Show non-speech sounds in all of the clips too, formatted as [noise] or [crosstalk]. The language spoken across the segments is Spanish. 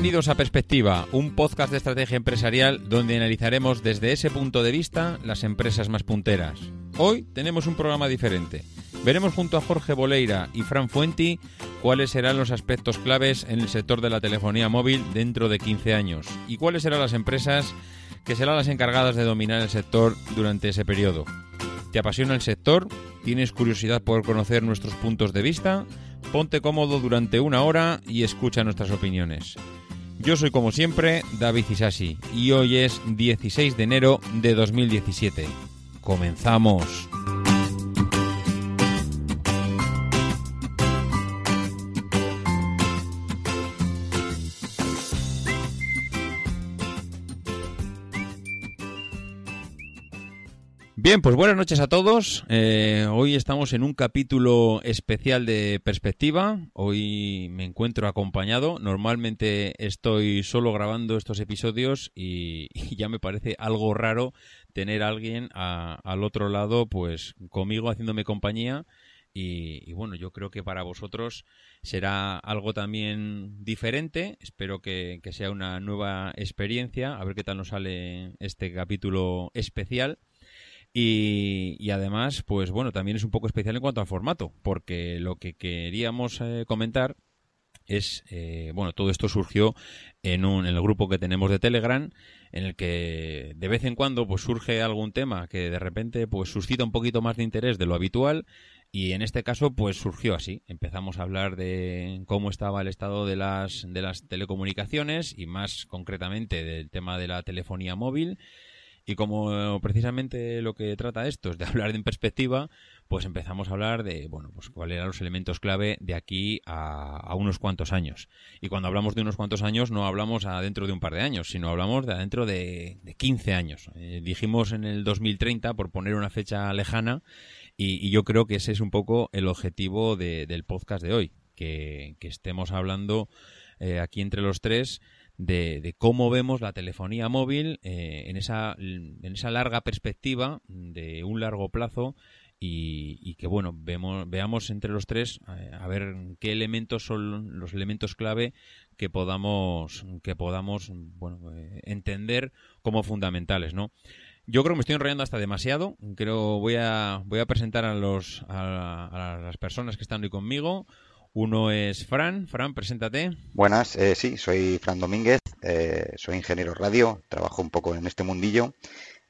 Bienvenidos a Perspectiva, un podcast de estrategia empresarial donde analizaremos desde ese punto de vista las empresas más punteras. Hoy tenemos un programa diferente. Veremos junto a Jorge Boleira y Fran Fuenti cuáles serán los aspectos claves en el sector de la telefonía móvil dentro de 15 años y cuáles serán las empresas que serán las encargadas de dominar el sector durante ese periodo. ¿Te apasiona el sector? ¿Tienes curiosidad por conocer nuestros puntos de vista? Ponte cómodo durante una hora y escucha nuestras opiniones. Yo soy como siempre David Isasi y hoy es 16 de enero de 2017. Comenzamos. Bien, pues buenas noches a todos. Eh, hoy estamos en un capítulo especial de perspectiva. Hoy me encuentro acompañado. Normalmente estoy solo grabando estos episodios y, [laughs] ya me parece algo raro tener a alguien a- al otro lado, pues conmigo haciéndome compañía. Y, bueno, yo creo que para vosotros será algo también diferente. Espero que sea una nueva experiencia. A ver qué tal nos sale este capítulo especial. Y, y además, pues bueno, también es un poco especial en cuanto al formato, porque lo que queríamos eh, comentar es, eh, bueno, todo esto surgió en, un, en el grupo que tenemos de Telegram, en el que de vez en cuando pues surge algún tema que de repente pues suscita un poquito más de interés de lo habitual y en este caso pues surgió así. Empezamos a hablar de cómo estaba el estado de las, de las telecomunicaciones y más concretamente del tema de la telefonía móvil. Y como eh, precisamente lo que trata esto es de [laughs] hablar en perspectiva, pues empezamos a hablar de, bueno, pues cuáles eran los elementos clave de aquí a, a unos cuantos años. Y cuando hablamos de unos cuantos años, no hablamos a dentro de un par de años, sino hablamos de dentro de, de 15 años. Eh, dijimos en el 2030, por poner una fecha lejana, y, yo creo que ese es un poco el objetivo de- del podcast de hoy, que, que estemos hablando eh, aquí entre los tres de, cómo vemos la telefonía móvil eh, en, esa, en esa larga perspectiva de un largo plazo y, y que bueno vemos, veamos entre los tres eh, a ver qué elementos son los elementos clave que podamos que podamos bueno eh, entender como fundamentales no yo creo que me estoy enrollando hasta demasiado. Creo voy a voy a presentar a los a, a las personas que están hoy conmigo uno es Fran Fran preséntate Buenas, eh, sí, soy Fran Domínguez, eh, soy ingeniero radio, trabajo un poco en este mundillo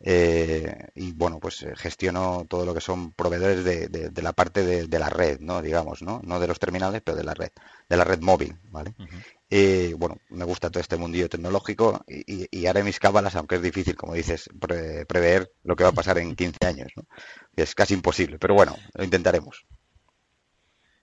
eh, y bueno, pues eh, gestiono todo lo que son proveedores de, de- de la parte de, de la red, ¿no? Digamos, ¿no? No de los terminales, pero de la red, de la red móvil, ¿vale? Eh, bueno, me gusta todo este mundillo tecnológico y, y- y haré mis cábalas, aunque es difícil, como dices, pre- prever lo que va a pasar en 15 años, ¿no? Es casi imposible, pero bueno, lo intentaremos.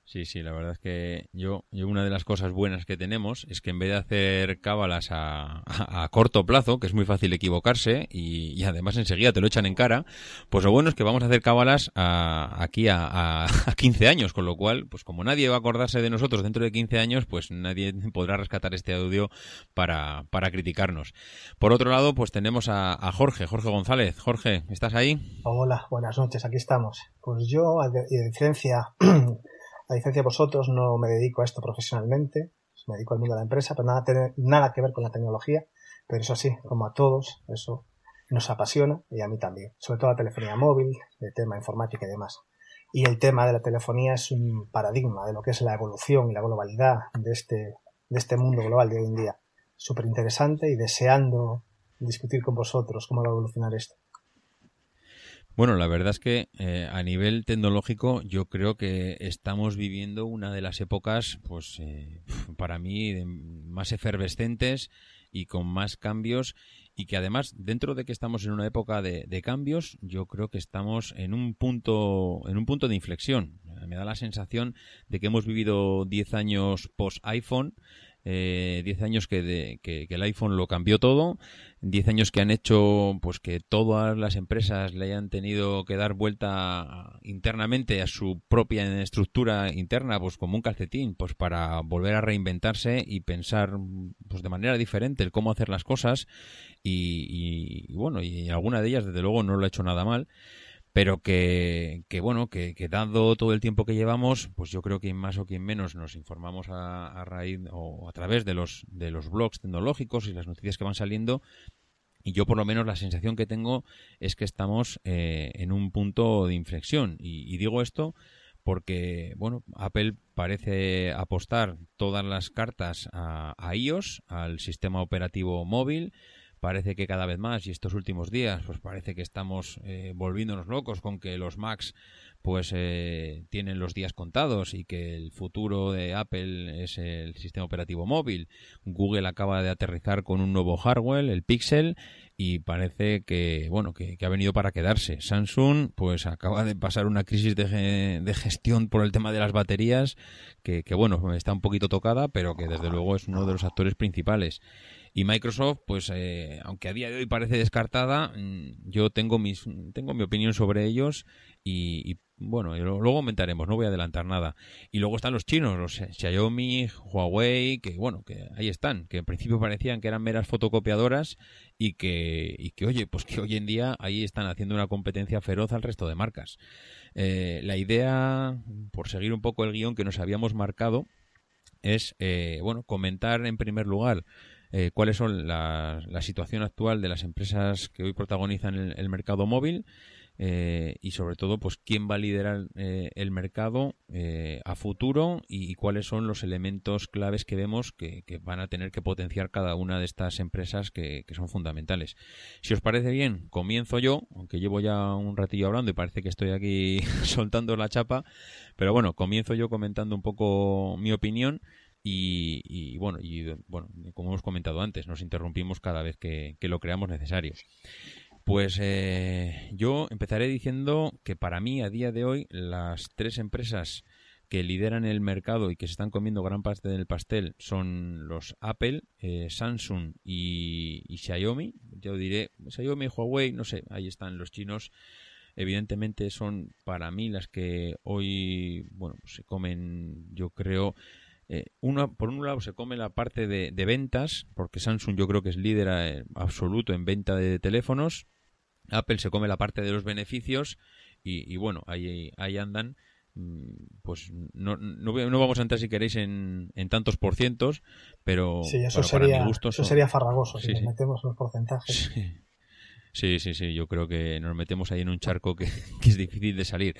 Sí, sí, la verdad es que yo, yo una de las cosas buenas que tenemos es que en vez de hacer cábalas a, a- corto plazo, que es muy fácil equivocarse y, y además enseguida te lo echan en cara, pues lo bueno es que vamos a hacer cábalas a- aquí a, a, a 15 años, con lo cual, pues como nadie va a acordarse de nosotros dentro de 15 años, pues nadie podrá rescatar este audio para, para criticarnos. Por otro lado, pues tenemos a, Jorge, Jorge González. Jorge, ¿estás ahí? Hola, buenas noches, aquí estamos. Pues yo, a diferencia, [clears throat] a diferencia de vosotros, no me dedico a esto profesionalmente, me dedico al mundo de la empresa, pero nada, tener- nada que ver con la tecnología, pero eso sí, como a todos, eso nos apasiona y a mí también, sobre todo la telefonía móvil, el tema informática y demás. Y el tema de la telefonía es un paradigma de lo que es la evolución y la globalidad de este, de este mundo global de hoy en día. Súper interesante y deseando discutir con vosotros cómo va a evolucionar esto. Bueno, la verdad es que eh, a nivel tecnológico yo creo que estamos viviendo una de las épocas, pues eh, para mí, más efervescentes y con más cambios y que además, dentro de que estamos en una época de, de cambios, yo creo que estamos en un punto, en un punto de inflexión. Me da la sensación de que hemos vivido 10 años post iPhone, eh, 10 años que, de- que- el iPhone lo cambió todo, 10 años que han hecho pues que todas las empresas le hayan tenido que dar vuelta internamente a su propia estructura interna, pues como un calcetín, pues para volver a reinventarse y pensar pues de manera diferente el cómo hacer las cosas. Y, y- y, bueno, y alguna de ellas desde luego no lo ha hecho nada mal pero que, que bueno, que, dado todo el tiempo que llevamos, pues yo creo que más o quien menos nos informamos a, a raíz o a través de los, de los blogs tecnológicos y las noticias que van saliendo. Y yo por lo menos la sensación que tengo es que estamos eh, en un punto de inflexión. Y, y digo esto porque, bueno, Apple parece apostar todas las cartas a, a iOS, al sistema operativo móvil, parece que cada vez más y estos últimos días pues parece que estamos eh, volviéndonos locos con que los Macs pues eh, tienen los días contados y que el futuro de Apple es el sistema operativo móvil. Google acaba de aterrizar con un nuevo hardware, el Pixel, y parece que bueno que, ha venido para quedarse. Samsung pues acaba de pasar una crisis de, de gestión por el tema de las baterías que, que bueno está un poquito tocada, pero que desde luego es uno de los actores principales. Y Microsoft, pues, eh, aunque a día de hoy parece descartada, mm, yo tengo mis, tengo mi opinión sobre ellos y, bueno, luego comentaremos, no voy a adelantar nada. Y luego están los chinos, los Xiaomi, Huawei, que bueno, que ahí están, que en principio parecían que eran meras fotocopiadoras y que, y que oye, pues que hoy en día ahí están haciendo una competencia feroz al resto de marcas. Eh, la idea, por seguir un poco el guion que nos habíamos marcado, es, eh, bueno, comentar en primer lugar eh, cuáles son la, la situación actual de las empresas que hoy protagonizan el, mercado móvil eh, y sobre todo pues quién va a liderar eh, el mercado a futuro y, cuáles son los elementos claves que vemos que, van a tener que potenciar cada una de estas empresas que son fundamentales. Si os parece bien, comienzo yo, aunque llevo ya un ratillo hablando y parece que estoy aquí [laughs] soltando la chapa, pero bueno, comienzo yo comentando un poco mi opinión y, y, bueno, y bueno, como hemos comentado antes, nos interrumpimos cada vez que, que lo creamos necesario. Pues eh, yo empezaré diciendo que para mí a día de hoy las tres empresas que lideran el mercado y que se están comiendo gran parte del pastel son los Apple, eh, Samsung y, y Xiaomi. Yo diré Xiaomi, Huawei, no sé, ahí están los chinos. Evidentemente son para mí las que hoy, bueno, se comen, yo creo, eh, una, por un lado se come la parte de, de ventas, porque Samsung yo creo que es líder eh, absoluto en venta de teléfonos. Apple se come la parte de los beneficios y, y bueno, ahí, ahí andan. Mm, Pues no, no, no vamos a entrar si queréis en, en tantos por cientos, pero, Sí, eso pero para mi sería, gusto eso son- sería farragoso si Sí, nos sí. metemos los porcentajes. Sí. Sí, sí, yo creo que nos metemos ahí en un charco que, [laughs] que es difícil de salir.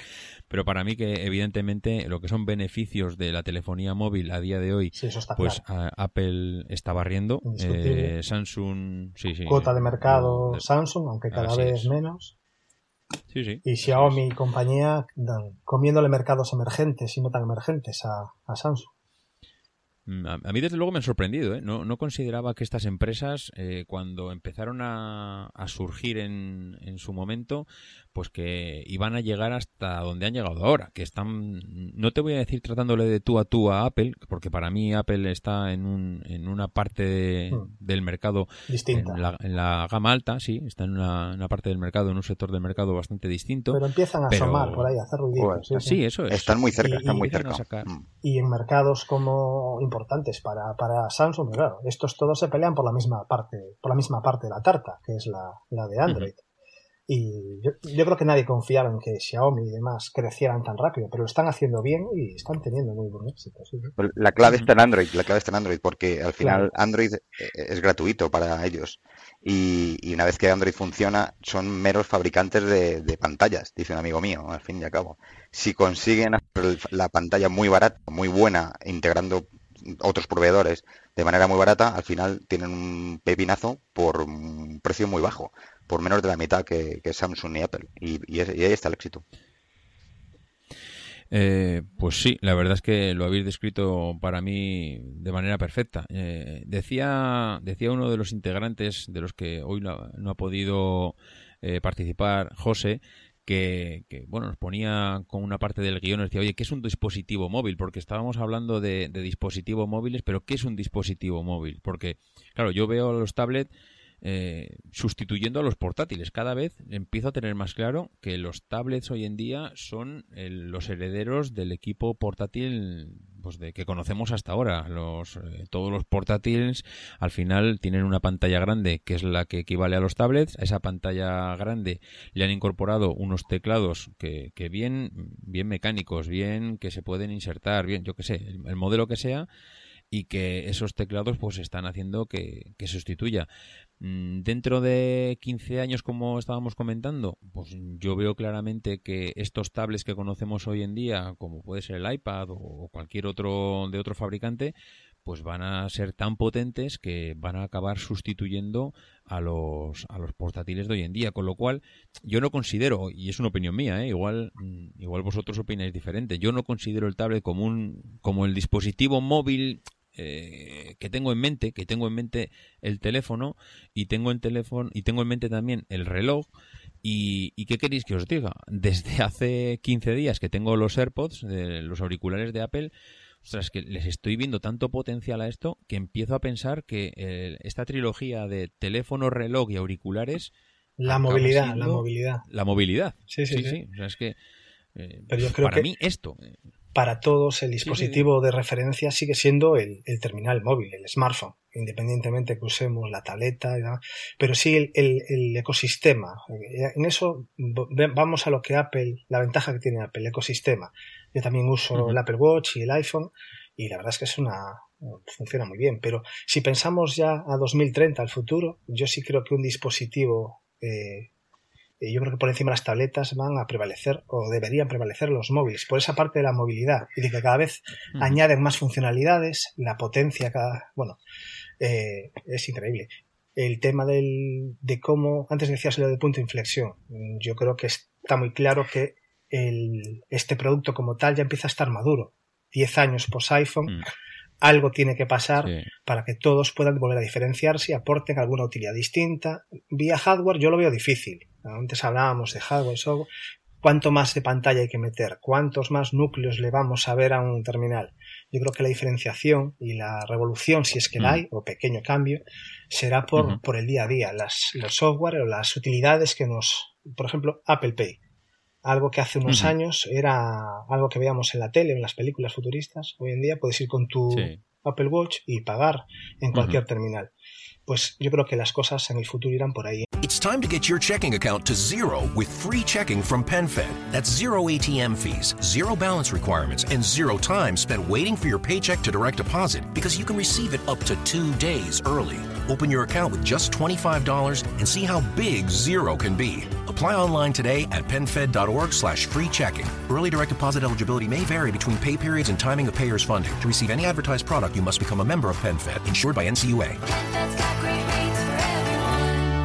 Pero para mí que evidentemente lo que son beneficios de la telefonía móvil a día de hoy, Sí, eso está pues claro. a- Apple está barriendo, eh, Samsung, sí, sí. Cuota de mercado Lo- Samsung, aunque cada Así vez es. menos. Sí, sí. Y Xiaomi y compañía comiéndole mercados emergentes y no tan emergentes a, a Samsung. Mm, A, mí desde luego me han sorprendido, ¿eh? No, no consideraba que estas empresas, eh, cuando empezaron a, a surgir en, en su momento, pues que iban a llegar hasta donde han llegado ahora, que están, no te voy a decir tratándole de tú a tú a Apple, porque para mí Apple está en, un, en una parte de- Mm. del mercado Distinta. en la, en la gama alta, sí, está en una, una parte del mercado, en un sector del mercado bastante distinto. Pero empiezan a pero- asomar por ahí, a hacer ruiditos. Bueno, sí, sí, sí. eso es. Están muy cerca, Y- están y muy cerca. sacar-. Y en mercados como importantes para, para Samsung, claro, estos todos se pelean por la misma parte, por la misma parte de la tarta, que es la, la de Android. Y yo, yo creo que nadie confiaba en que Xiaomi y demás crecieran tan rápido, pero lo están haciendo bien y están teniendo muy buen éxito. sí, La clave está en Android, la clave está en Android, porque al final Claro. Android eh, es gratuito para ellos. Y, y una vez que Android funciona, son meros fabricantes de, de pantallas, dice un amigo mío, al fin y al cabo. Si consiguen hacer la pantalla muy barata, muy buena, integrando otros proveedores de manera muy barata, al final tienen un pepinazo por un precio muy bajo, por menos de la mitad que, Samsung y Apple. Y, ahí está el éxito. Eh, pues sí, la verdad es que lo habéis descrito para mí de manera perfecta. Eh, decía, decía uno de los integrantes de los que hoy no, no ha podido eh, participar, José, que, que, bueno, nos ponía con una parte del guion, nos decía, oye, ¿qué es un dispositivo móvil? Porque estábamos hablando de, de dispositivos móviles, pero ¿qué es un dispositivo móvil? Porque, claro, yo veo los tablets eh, sustituyendo a los portátiles. Cada vez empiezo a tener más claro que los tablets hoy en día son el- los herederos del equipo portátil pues de que conocemos hasta ahora. Los, eh, todos los portátiles al final tienen una pantalla grande que es la que equivale a los tablets. A esa pantalla grande le han incorporado unos teclados que, que bien, bien mecánicos, bien que se pueden insertar, bien, yo que sé, el, el modelo que sea y que esos teclados pues están haciendo que, que sustituya. Mm, Dentro de 15 años, como estábamos comentando, pues yo veo claramente que estos tablets que conocemos hoy en día, como puede ser el iPad o cualquier otro de otro fabricante, pues van a ser tan potentes que van a acabar sustituyendo a los, a los portátiles de hoy en día. Con lo cual, yo no considero, y es una opinión mía, ¿eh? igual, mm, igual vosotros opináis diferente, yo no considero el tablet como, un, como el dispositivo móvil eh, que tengo en mente, que tengo en mente el teléfono y tengo en teléfono y tengo en mente también el reloj y, y qué queréis que os diga desde hace 15 días que tengo los AirPods, eh, los auriculares de Apple, ostras, que les estoy viendo tanto potencial a esto que empiezo a pensar que eh, esta trilogía de teléfono, reloj y auriculares La movilidad, la movilidad. la movilidad. Sí, sí, sí. O sea, es que eh, Pero yo creo para que- mí esto Para todos el dispositivo de referencia sigue siendo el, el terminal móvil, el smartphone, independientemente que usemos la tableta, y demás. pero sí el, el- el ecosistema. En eso vamos a lo que Apple, la ventaja que tiene Apple, el ecosistema. Yo también uso el Apple Watch y el iPhone y la verdad es que es una funciona muy bien. Pero si pensamos ya a 2030, al futuro, yo sí creo que un dispositivo eh, eh, yo creo que por encima de las tabletas van a prevalecer o deberían prevalecer los móviles por esa parte de la movilidad y de que cada vez añaden más funcionalidades, la potencia cada bueno eh, es increíble. El tema del, de cómo antes decías lo de punto de inflexión, mm, yo creo que está muy claro que el, este producto como tal ya empieza a estar maduro. 10 años post iPhone, Mm. Algo tiene que pasar Sí. para que todos puedan volver a diferenciarse y aporten alguna utilidad distinta. Vía hardware yo lo veo difícil. Antes hablábamos de hardware, software. ¿Cuánto más de pantalla hay que meter? ¿Cuántos más núcleos le vamos a ver a un terminal? Yo creo que la diferenciación y la revolución, si es que la Mm. hay, o pequeño cambio, será por, por el día a día. Las, los software o las utilidades que nos... Por ejemplo, Apple Pay. Algo que hace unos Ujú. años era algo que veíamos en la tele, en las películas futuristas. Hoy en día puedes ir con tu Sí. Apple Watch y pagar en cualquier terminal. Pues yo creo que las cosas en el futuro irán por ahí. It's time to get your checking account to zero with free checking from PenFed. That's zero ATM fees, zero balance requirements, and zero time spent waiting for your paycheck to direct deposit because you can receive it up to two days early. Open your account with just $25 and see how big zero can be. Apply online today at penfed.org slash free checking. Early direct deposit eligibility may vary between pay periods and timing of payer's funding. To receive any advertised product, you must become a member of PenFed, insured by NCUA. That's got great rates for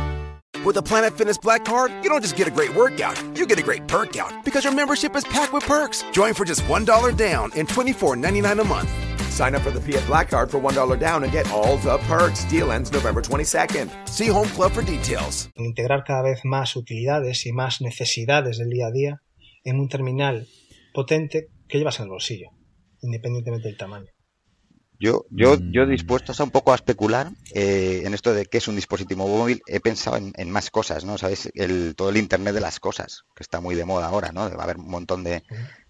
everyone. With the Planet Fitness Black Card, you don't just get a great workout, you get a great perk out because your membership is packed with perks. Join for just $1 down and $24.99 a month. Sign up for the PF Black Card for $1 down and get all the perks. Deal ends November 22nd. See Home Club for details. integrar cada vez más utilidades y más necesidades del día a día en un terminal potente que llevas en el bolsillo, independientemente del tamaño. Yo, yo, Mm. yo dispuesto a un poco a especular eh, en esto de qué es un dispositivo móvil, he pensado en, en más cosas, ¿no? ¿Sabes? El, todo el Internet de las cosas, que está muy de moda ahora, ¿no? Va a haber un montón de,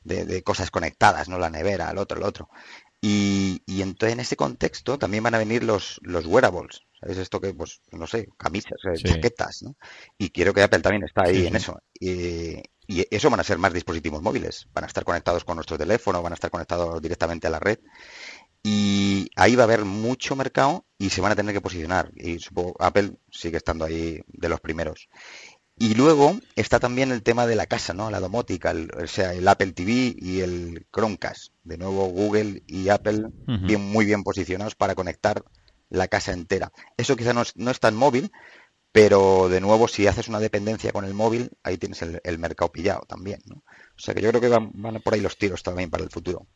de- de cosas conectadas, ¿no? La nevera, el otro, el otro. Y, y entonces en ese contexto también van a venir los, los wearables, ¿sabes? Esto que, pues, no sé, camisas, eh, Sí. chaquetas, ¿no? Y quiero que Apple también está ahí Sí, en eso. Y, y eso van a ser más dispositivos móviles, van a estar conectados con nuestro teléfono, van a estar conectados directamente a la red y ahí va a haber mucho mercado y se van a tener que posicionar. Y supongo Apple sigue estando ahí de los primeros. Y luego está también el tema de la casa, ¿no? La domótica, el- o sea, el Apple TV y el Chromecast. De nuevo Google y Apple bien, muy bien posicionados para conectar la casa entera. Eso quizá no es, no es tan móvil, pero de nuevo, si haces una dependencia con el móvil, ahí tienes el, el mercado pillado también, ¿no? O sea que yo creo que van, van por ahí los tiros también para el futuro.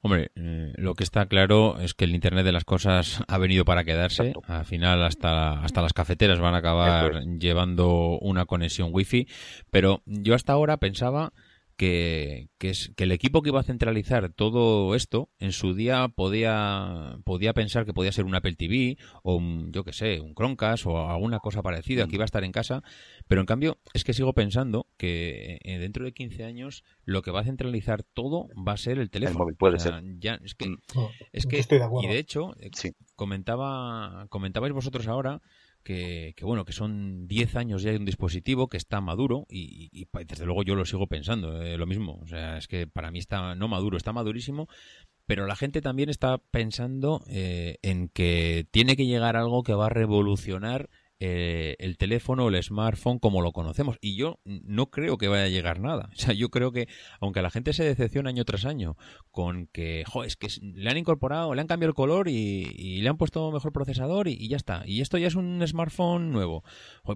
Hombre, eh, lo que está claro es que el Internet de las cosas ha venido para quedarse. Exacto. Al final, hasta, hasta las cafeteras van a acabar llevando una conexión wifi. Pero yo hasta ahora pensaba que, que, es, que el equipo que iba a centralizar todo esto en su día podía, podía pensar que podía ser un Apple TV o un, yo que sé, un Chromecast o alguna cosa parecida que iba a estar en casa. Pero en cambio, es que sigo pensando que eh, dentro de 15 años lo que va a centralizar todo va a ser el teléfono. móvil, puede O sea, ser. Ya, es que, Mm. Es que estoy de acuerdo. y de hecho, Sí. comentaba, comentabais vosotros ahora que, bueno, que son 10 años ya de un dispositivo que está maduro y desde luego yo lo sigo pensando, eh, lo mismo. O sea, es que para mí está no maduro, está madurísimo, pero la gente también está pensando eh, en que tiene que llegar algo que va a revolucionar eh, el teléfono o el smartphone como lo conocemos. Y yo no creo que vaya a llegar nada. O sea, yo creo que, aunque la gente se decepciona año tras año con que, es que le han incorporado, le han cambiado el color y, le han puesto mejor procesador y, ya está. Y esto ya es un smartphone nuevo.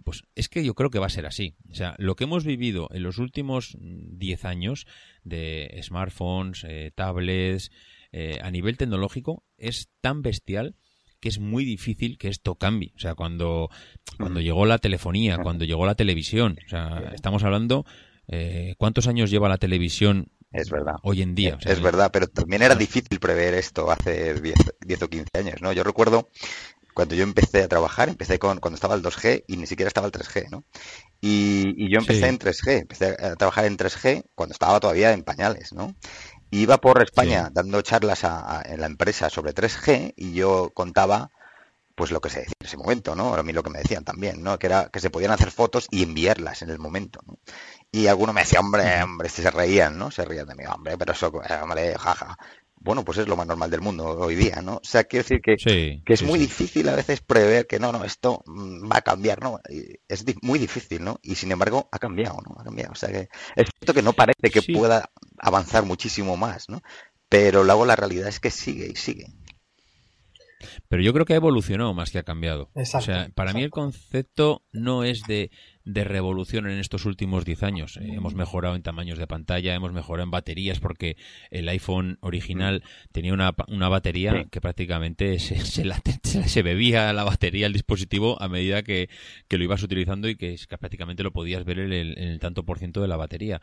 Pues es que yo creo que va a ser así. O sea, lo que hemos vivido en los últimos mm, 10 años de smartphones, eh, tablets, eh, a nivel tecnológico es tan bestial que es muy difícil que esto cambie. O sea, cuando, cuando llegó la telefonía, cuando llegó la televisión, o sea, estamos hablando, eh, ¿cuántos años lleva la televisión Es verdad. hoy en día? O sea, es verdad, pero también era difícil prever esto hace 10, 10 o 15 años, ¿no? Yo recuerdo cuando yo empecé a trabajar, empecé con cuando estaba el 2G y ni siquiera estaba el 3G, ¿no? Y, y yo empecé Sí. en 3G, empecé a trabajar en 3G cuando estaba todavía en pañales, ¿no? Iba por España Sí. dando charlas a- a- en la empresa sobre 3G y yo contaba pues lo que se decía en ese momento, ¿no? A mí lo que me decían también, ¿no? Que era que se podían hacer fotos y enviarlas en el momento, ¿no? Y alguno me decía, hombre, hombre, se reían, ¿no? Se reían de mí, hombre, pero eso, eh, hombre, jaja. Bueno, pues es lo más normal del mundo hoy día, ¿no? O sea, quiero decir que, Sí, que es sí, muy sí. difícil a veces prever que no, no, esto mm, va a cambiar, ¿no? Y Es muy difícil, ¿no? Y sin embargo ha cambiado, ¿no? Ha cambiado. O sea que es cierto que no parece que pueda avanzar muchísimo más, ¿no? Pero luego la realidad es que sigue y sigue. Pero yo creo que ha evolucionado más que ha cambiado. Exacto, o sea, para mí el concepto no es de, de revolución en estos últimos 10 años. Eh, hemos mejorado en tamaños de pantalla, hemos mejorado en baterías porque el iPhone original tenía una, una batería Sí. que prácticamente se, [laughs] se, la- se- se bebía la batería al dispositivo a medida que, que lo ibas utilizando y que, que prácticamente lo podías ver en el, en el tanto por ciento de la batería.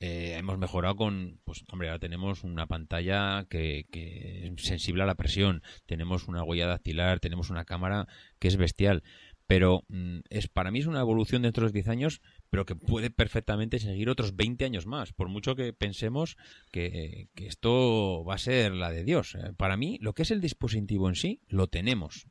Eh, hemos mejorado con, pues hombre, ahora tenemos una pantalla que, que es sensible a la presión, tenemos una huella dactilar, tenemos una cámara que es bestial. Pero mm, es para mí es una evolución dentro de los 10 años, pero que puede perfectamente seguir otros 20 años más, por mucho que pensemos que, que esto va a ser la de Dios. Eh, Para mí, lo que es el dispositivo en sí, lo tenemos.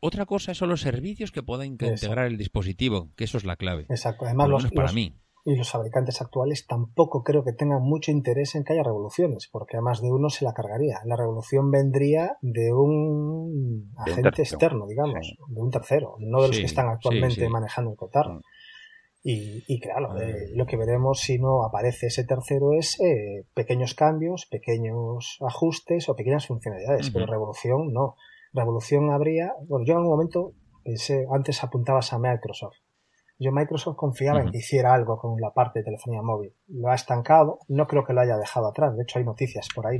Otra cosa son los servicios que pueda Exacto. integrar el dispositivo, que eso es la clave. Exacto. Además, los, para los- mí. Y los fabricantes actuales tampoco creo que tengan mucho interés en que haya revoluciones, porque a más de uno se la cargaría. La revolución vendría de un agente externo, digamos, Sí. de un tercero, no de los Sí, que están actualmente sí, sí. manejando el cotarro. Mm. Y, y claro, Eh. eh, lo que veremos si no aparece ese tercero es eh, pequeños cambios, pequeños ajustes o pequeñas funcionalidades, pero revolución no. Revolución habría, bueno, yo en algún momento pensé, antes apuntabas a Microsoft. Yo Microsoft confiaba en que hiciera algo con la parte de telefonía móvil. Lo ha estancado, no creo que lo haya dejado atrás, de hecho hay noticias por ahí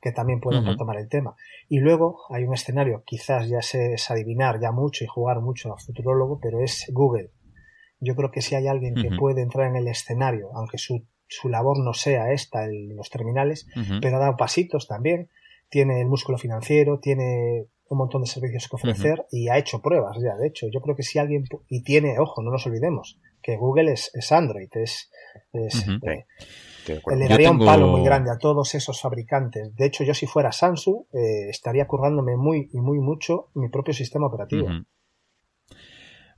que, también pueden retomar el tema. Y luego hay un escenario, quizás ya se es adivinar ya mucho y jugar mucho a futurólogo, pero es Google. Yo creo que si hay alguien que puede entrar en el escenario, aunque su, su labor no sea esta en los terminales, pero ha dado pasitos también, tiene el músculo financiero, tiene un montón de servicios que ofrecer y ha hecho pruebas ya. De hecho, yo creo que si alguien, y tiene, ojo, no nos olvidemos, que Google es, es Android, es, es, eh, le daría un palo muy grande a todos esos fabricantes. De hecho, yo si fuera Samsung, eh, estaría currándome muy y muy mucho mi propio sistema operativo.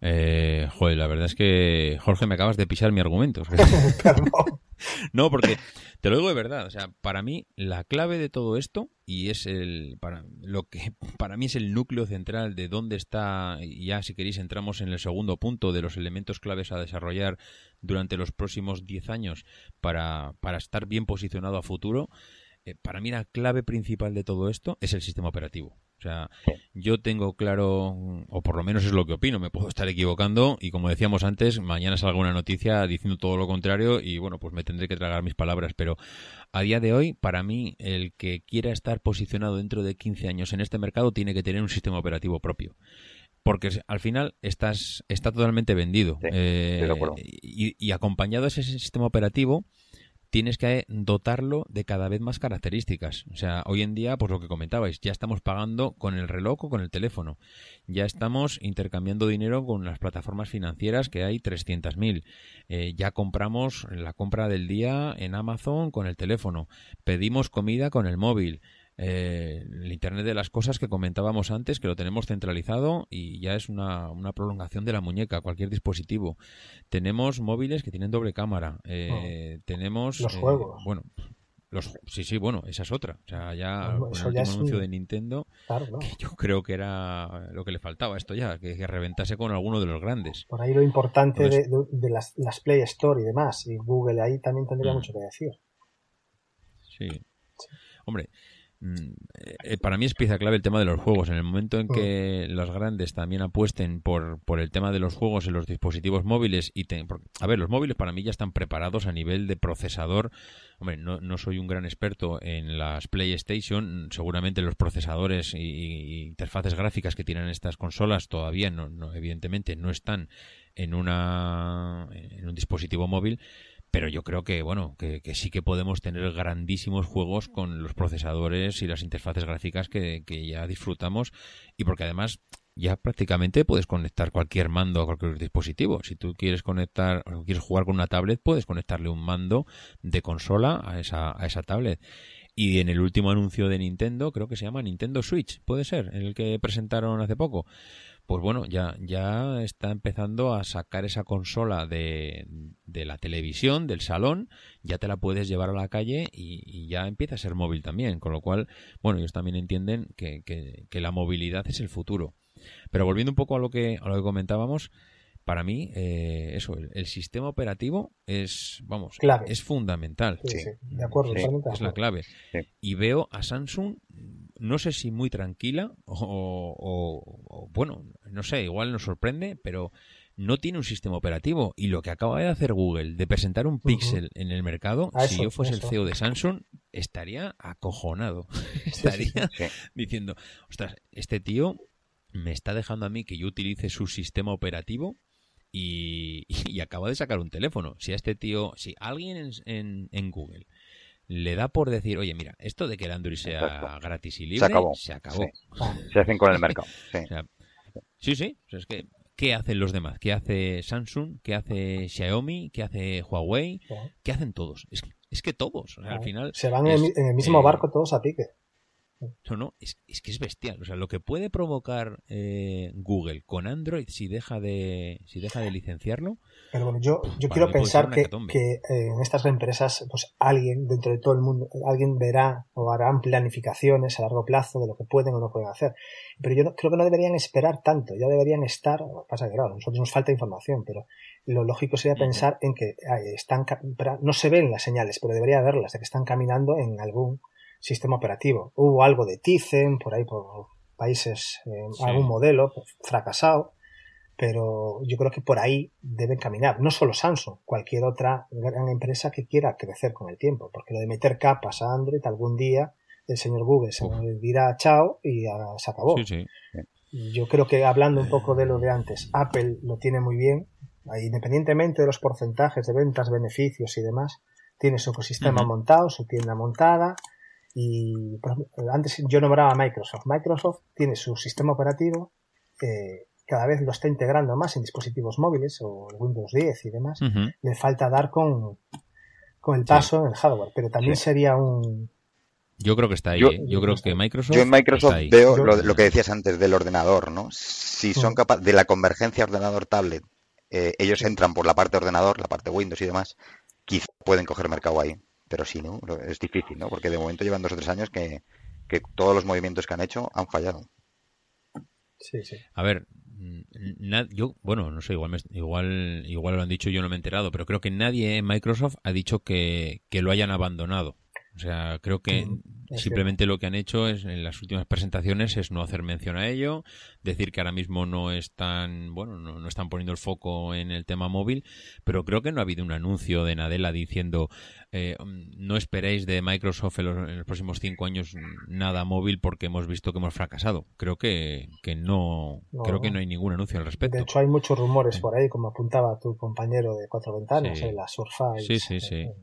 Eh, joder, la verdad es que, Jorge, me acabas de pisar mi argumento. [laughs] [laughs] No, porque te lo digo de verdad. O sea, para mí, la clave de todo esto, y es el. Para, lo que [laughs] para mí es el núcleo central de dónde está. Y ya, si queréis, entramos en el segundo punto de los elementos claves a desarrollar durante los próximos 10 años para, para estar bien posicionado a futuro. Eh, para mí, la clave principal de todo esto es el sistema operativo. O sea, yo tengo claro, o por lo menos es lo que opino, me puedo estar equivocando y como decíamos antes, mañana salga una noticia diciendo todo lo contrario y bueno, pues me tendré que tragar mis palabras, pero a día de hoy, para mí, el que quiera estar posicionado dentro de 15 años en este mercado tiene que tener un sistema operativo propio porque al final estás está totalmente vendido Sí, Eh, y, y acompañado a ese sistema operativo tienes que dotarlo de cada vez más características. O sea, hoy en día, pues lo que comentabais, ya estamos pagando con el reloj o con el teléfono. Ya estamos intercambiando dinero con las plataformas financieras que hay 300.000. Eh, ya compramos la compra del día en Amazon con el teléfono. Pedimos comida con el móvil. Eh, el Internet de las cosas que comentábamos antes, que lo tenemos centralizado y ya es una, una prolongación de la muñeca, cualquier dispositivo. Tenemos móviles que tienen doble cámara. eh, Tenemos. Los eh, juegos. bueno, los, sí, sí, bueno, esa es otra. O sea, ya Bueno, con el ya último es un- anuncio de Nintendo, Claro, ¿no? que yo creo que era lo que le faltaba esto ya, que, que reventase con alguno de los grandes. Por ahí lo importante Entonces- de, de- de las, las Play Store y demás, y Google ahí también tendría Mm. mucho que decir. Sí. Mm, eh, para mí es pieza clave el tema de los juegos. En el momento en que los grandes también apuesten por, por el tema de los juegos en los dispositivos móviles y te- a ver, los móviles para mí ya están preparados a nivel de procesador. Hombre, no, no soy un gran experto en las PlayStation. Seguramente los procesadores y, y interfaces gráficas que tienen estas consolas todavía no, no- evidentemente no están en una en un dispositivo móvil pero yo creo que bueno que, sí que podemos tener grandísimos juegos con los procesadores y las interfaces gráficas que, que ya disfrutamos y porque además ya prácticamente puedes conectar cualquier mando a cualquier dispositivo. Si tú quieres conectar o quieres jugar con una tablet puedes conectarle un mando de consola a esa a esa tablet. Y en el último anuncio de Nintendo creo que se llama Nintendo Switch puede ser el que presentaron hace poco pues bueno, ya, ya está empezando a sacar esa consola de, de la televisión, del salón, ya te la puedes llevar a la calle y, y ya empieza a ser móvil también, con lo cual, bueno, ellos también entienden que, que- que la movilidad es el futuro. Pero volviendo un poco a lo que, a lo que comentábamos, para mí, eh, eso, el, el sistema operativo es, vamos, Clave. es fundamental. Sí, Sí. sí, de acuerdo, Sí, Es la clave. Sí. Y veo a Samsung, no sé si muy tranquila o, o- o, bueno, no sé, igual nos sorprende, pero no tiene un sistema operativo. Y lo que acaba de hacer Google, de presentar un Pixel en el mercado, si yo fuese eso. el CEO de Samsung, estaría acojonado. [laughs] sí. estaría Sí. diciendo, ostras, este tío me está dejando a mí que yo utilice su sistema operativo y, [laughs] y acaba de sacar un teléfono. Si a este tío, si alguien en, en- en Google le da por decir, oye, mira, esto de que el Android sea Exacto. gratis y libre, Se acabó. Se acabó. Sí. Se hacen con el mercado. [laughs] Sí. O sea, sí, sí. O sea, es que, ¿qué hacen los demás? ¿Qué hace Samsung? ¿Qué hace Xiaomi? ¿Qué hace Huawei? ¿Qué hacen todos? Es que, es que todos. O sea, al final. Se van en el, es, en el mismo eh, barco todos a pique. No, no, es, es que es bestial. O sea, lo que puede provocar eh, Google con Android si deja de si deja de licenciarlo, Pero bueno, yo, yo quiero pensar que, que, eh, en estas empresas, pues alguien dentro de todo el mundo, alguien verá o harán planificaciones a largo plazo de lo que pueden o no pueden hacer. Pero yo no- creo que no deberían esperar tanto, ya deberían estar, pasa que claro, a nosotros nos falta información, pero lo lógico sería pensar en que eh, están, no se ven las señales, pero debería haberlas, de que están caminando en algún sistema operativo. Hubo algo de Tizen, por ahí por países, eh, Sí. algún modelo pues, fracasado, pero yo creo que por ahí deben caminar. No solo Samsung, cualquier otra gran empresa que quiera crecer con el tiempo, porque lo de meter capas a Android algún día el señor Google se dirá chao y se acabó. sí, sí. Yo creo que hablando un poco de lo de antes, Apple lo tiene muy bien, independientemente de los porcentajes de ventas, beneficios y demás, tiene su ecosistema montado, su tienda montada y por ejemplo, antes yo nombraba a Microsoft. Microsoft tiene su sistema operativo, eh, cada vez lo está integrando más en dispositivos móviles o el Windows 10 y demás. Le falta dar con, con el paso en el hardware, pero también Sí. sería un... Yo creo que está ahí. Yo- ¿eh? Yo creo que Microsoft. Yo en Microsoft está ahí. veo lo que decías antes del ordenador, ¿no? Si son Mm. capaces de la convergencia ordenador-tablet, eh, ellos entran por la parte ordenador, la parte Windows y demás, quizá pueden coger mercado ahí. Pero si no, es difícil, ¿no? Porque de momento llevan dos o tres años que, que todos los movimientos que han hecho han fallado. Sí, sí. A ver, mm, na- yo, bueno, no sé, igual, me- igual, igual lo han dicho, yo no me he enterado, pero creo que nadie en Microsoft ha dicho que, que lo hayan abandonado. O sea, creo que simplemente lo que han hecho es en las últimas presentaciones es no hacer mención a ello, decir que ahora mismo no están, bueno, no, no están poniendo el foco en el tema móvil, pero creo que no ha habido un anuncio de Nadella diciendo eh, no esperéis de Microsoft en los, en los próximos cinco años nada móvil porque hemos visto que hemos fracasado. Creo que, que no, No. creo que no hay ningún anuncio al respecto. De hecho, hay muchos rumores por ahí, como apuntaba tu compañero de Cuatro Ventanas, Sí. eh, la Surface. Sí, sí, sí. eh,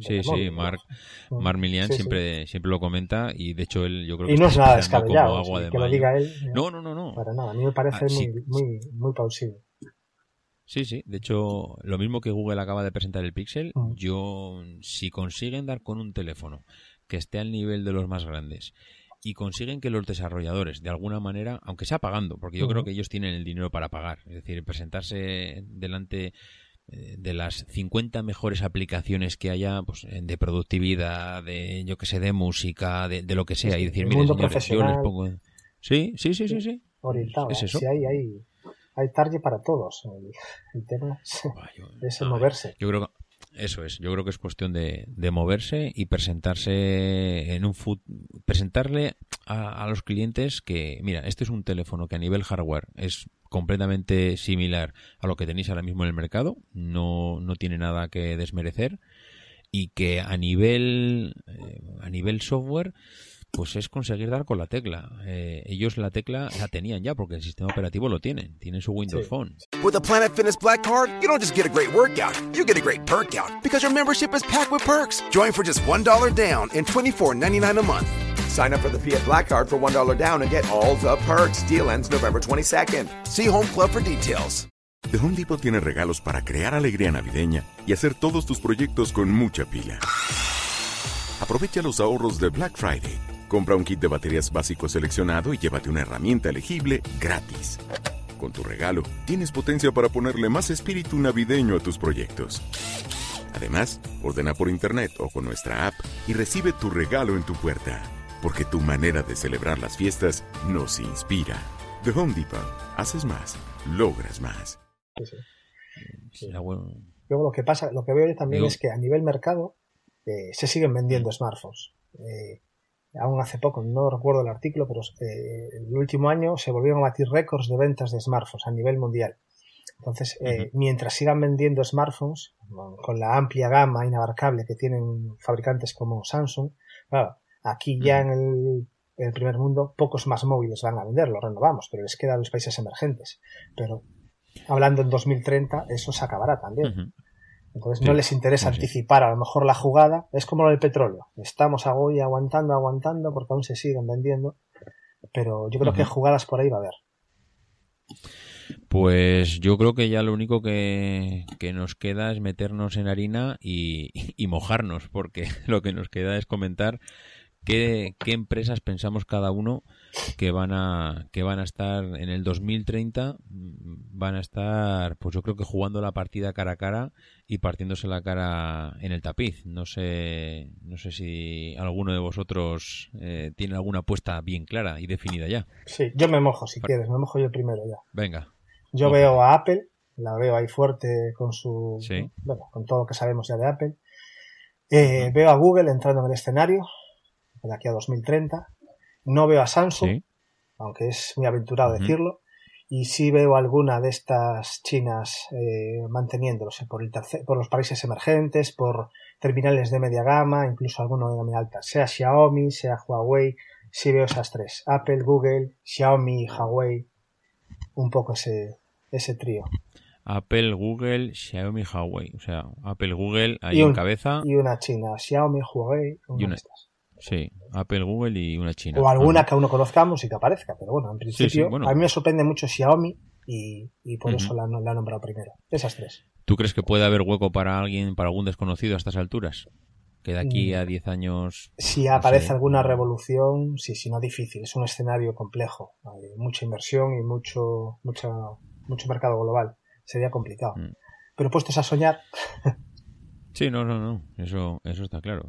Sí, sí, Mark, ¿no? Mark Milian Sí, sí. siempre, siempre lo comenta y de hecho él yo creo que Y no es nada descabellado, agua sí, de que lo diga él. No, no, no, no. Para nada, a mí me parece Ah, muy, muy, muy plausible. Sí, sí. De hecho, lo mismo que Google acaba de presentar el Pixel, Mm. yo, si consiguen dar con un teléfono que esté al nivel de los más grandes y consiguen que los desarrolladores, de alguna manera, aunque sea pagando, porque yo creo que ellos tienen el dinero para pagar, es decir, presentarse delante de las 50 mejores aplicaciones que haya pues, eh, de productividad, de yo que sé, de música, de, de lo que sea, Sí, y decir, mire, señores, yo les pongo... Sí, sí, sí, sí, sí. Orientado. ¿Es ¿eh? eso? Sí, hay, hay, hay target para todos. El, tema es, Buah, yo- es el moverse. Yo creo que eso es, yo creo que es cuestión de, de moverse y presentarse en un fut- presentarle a, a los clientes que, mira, este es un teléfono que a nivel hardware es completamente similar a lo que tenéis ahora mismo en el mercado, no, no tiene nada que desmerecer y que a nivel eh, a nivel software pues es conseguir dar con la tecla. Eh, ellos la tecla la tenían ya porque el sistema operativo lo tienen, tienen su Windows Sí. Phone. With the Planet Fitness Black Card, you don't just get a great workout, you get a great perk out because your membership is packed with perks. Join for just $1 down and $24.99 a month. Sign up for the Fiat Black Card for $1 down and get all the perks. Deal ends November 22nd. See Home Club for details. The Home Depot tiene regalos para crear alegría navideña y hacer todos tus proyectos con mucha pila. Aprovecha los ahorros de Black Friday. Compra un kit de baterías básico seleccionado y llévate una herramienta elegible gratis. Con tu regalo, tienes potencia para ponerle más espíritu navideño a tus proyectos. Además, ordena por internet o con nuestra app y recibe tu regalo en tu puerta. Porque tu manera de celebrar las fiestas nos inspira. The Home Depot. Haces más, logras más. Sí, sí. Luego lo que pasa, lo que veo yo también Digo- es que a nivel mercado eh, se siguen vendiendo smartphones. Eh, aún hace poco, no recuerdo el artículo, pero eh, el último año se volvieron a batir récords de ventas de smartphones a nivel mundial. Entonces, eh, mientras sigan vendiendo smartphones con- la amplia gama inabarcable que tienen fabricantes como Samsung, claro, aquí ya en el, en el primer mundo pocos más móviles van a vender, lo renovamos, pero les queda a los países emergentes. Pero hablando en 2030, eso se acabará también. Entonces Sí, no les interesa sí, anticipar a lo mejor la jugada. Es como lo del petróleo. Estamos hoy aguantando, aguantando, porque aún se siguen vendiendo. Pero yo creo que jugadas por ahí va a haber. Pues yo creo que ya lo único que, que nos queda es meternos en harina y, y mojarnos, porque [laughs] lo que nos queda es comentar qué, qué empresas pensamos cada uno que van a que van a estar en el 2030 mm, van a estar pues yo creo que jugando la partida cara a cara y partiéndose la cara en el tapiz no sé no sé si alguno de vosotros eh, tiene alguna apuesta bien clara y definida ya Sí, yo me mojo si quieres, me mojo yo primero ya. venga Yo veo a Apple, la veo ahí fuerte con su. Sí. Bueno, con todo lo que sabemos ya de Apple. Eh, Veo a Google entrando en el escenario de aquí a 2030. No veo a Samsung, sí aunque es muy aventurado decirlo. Y sí veo alguna de estas chinas eh, manteniéndose por, el tercer- por los países emergentes, por terminales de media gama, incluso alguno de gama alta, sea Xiaomi, sea Huawei. Sí veo esas tres: Apple, Google, Xiaomi, Huawei. Un poco ese, ese trío. Apple, Google, Xiaomi, Huawei. O sea, Apple, Google ahí en cabeza. Y una china, Xiaomi, Huawei, una Y una- de estas. Sí, Apple, Google y una china. O alguna que aún no conozcamos y que aparezca, pero bueno, en principio bueno. a mí me sorprende mucho Xiaomi y, y por eso la, la he nombrado primero. Esas tres. ¿Tú crees que puede haber hueco para alguien, para algún desconocido a estas alturas? Que de aquí Mm. a 10 años... Si No aparece sé. alguna revolución, sí, sí, no difícil. Es un escenario complejo. Hay mucha inversión y mucho, mucha, mucho mercado global. Sería complicado. Mm. Pero puestos a soñar, [laughs] Sí, no, no, no. Eso, eso está claro.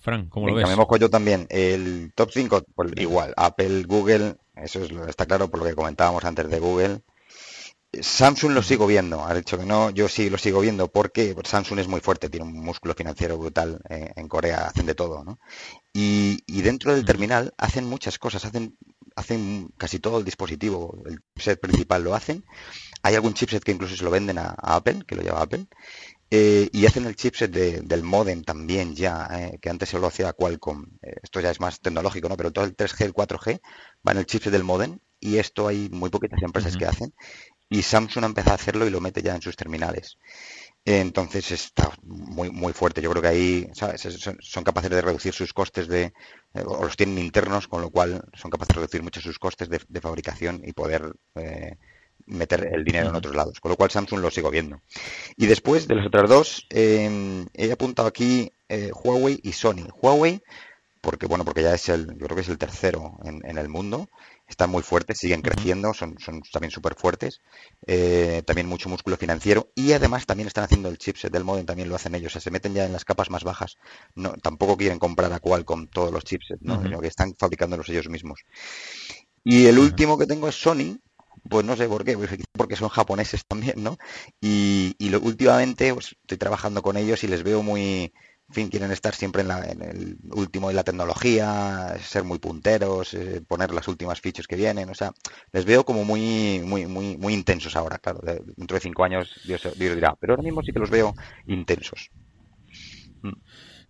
Fran, ¿cómo lo Venga, ves? me mojo yo también. El top 5, pues igual, Apple, Google, eso es, está claro por lo que comentábamos antes de Google. Samsung lo sigo viendo, ha dicho que no, yo sí lo sigo viendo porque Samsung es muy fuerte, tiene un músculo financiero brutal eh, en Corea, hacen de todo, ¿no? Y, y dentro del terminal hacen muchas cosas, hacen, hacen casi todo el dispositivo, el chipset principal lo hacen, hay algún chipset que incluso se lo venden a, a Apple, que lo lleva Apple, eh, y hacen el chipset de- del modem también ya, eh, que antes se lo hacía Qualcomm. Eh, esto ya es más tecnológico, ¿no? Pero todo el 3G, el 4G va en el chipset del modem y esto hay muy poquitas empresas que hacen. Y Samsung ha empezado a hacerlo y lo mete ya en sus terminales. Entonces está muy muy fuerte. Yo creo que ahí ¿sabes? Es- son, son capaces de reducir sus costes de, eh, o los tienen internos, con lo cual son capaces de reducir mucho sus costes de, de fabricación y poder eh, meter el dinero en otros lados. Con lo cual Samsung lo sigo viendo. Y después de las otras dos, eh, he apuntado aquí eh, Huawei y Sony. Huawei, porque bueno, porque ya es el, yo creo que es el tercero en, en el mundo. Están muy fuertes, siguen creciendo, son, son también súper fuertes. Eh, también mucho músculo financiero. Y además también están haciendo el chipset del modem, también lo hacen ellos. O sea, se meten ya en las capas más bajas. No, tampoco quieren comprar a Qualcomm todos los chipsets, ¿no? Ujú. Sino que están fabricándolos ellos mismos. Y el último que tengo es Sony, pues no sé por qué, pues porque son japoneses también, ¿no? Y, y lo- últimamente pues, estoy trabajando con ellos y les veo muy, en fin, quieren estar siempre en, la- en el último de la tecnología, ser muy punteros, eh, poner las últimas features que vienen, o sea, les veo como muy, muy, muy, muy intensos ahora, claro. de- dentro de cinco años Dios, Dios dirá, pero ahora mismo sí que los veo intensos.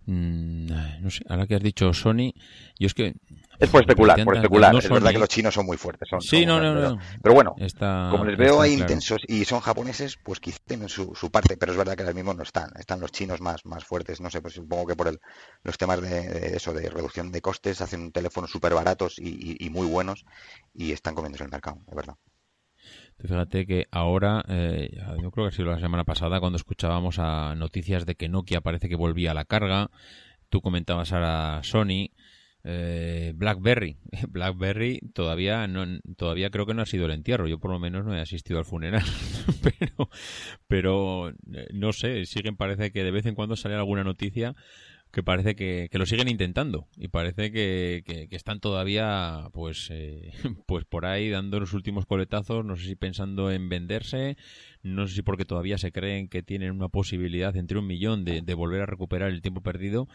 Mm, no sé, ahora que has dicho Sony, yo es que... Es por especular, por especular. no es verdad que los chinos son muy fuertes. Son, Sí, son no, no, no. pero bueno, Está, como les veo ahí claro. intensos y son japoneses, pues quizá tienen su, su parte, pero es verdad que ahora mismo no están. Están los chinos más, más fuertes, no sé, pues supongo que por el, los temas de, de eso, de reducción de costes, hacen teléfonos súper baratos y, y- y muy buenos y están comiéndose el mercado, es verdad. Tú Fíjate que ahora, eh, yo creo que ha sido la semana pasada cuando escuchábamos a noticias de que Nokia parece que volvía a la carga. Tú comentabas ahora Sony, eh, BlackBerry. [laughs] BlackBerry todavía no, todavía creo que no ha sido el entierro. Yo por lo menos no he asistido al funeral, [laughs] pero, pero eh, no sé. Siguen parece que de vez en cuando sale alguna noticia que parece que, que lo siguen intentando y parece que, que- que están todavía pues eh, [laughs] pues por ahí dando los últimos coletazos no sé si pensando en venderse no sé si porque todavía se creen que tienen una posibilidad entre un millón de, de volver a recuperar el tiempo perdido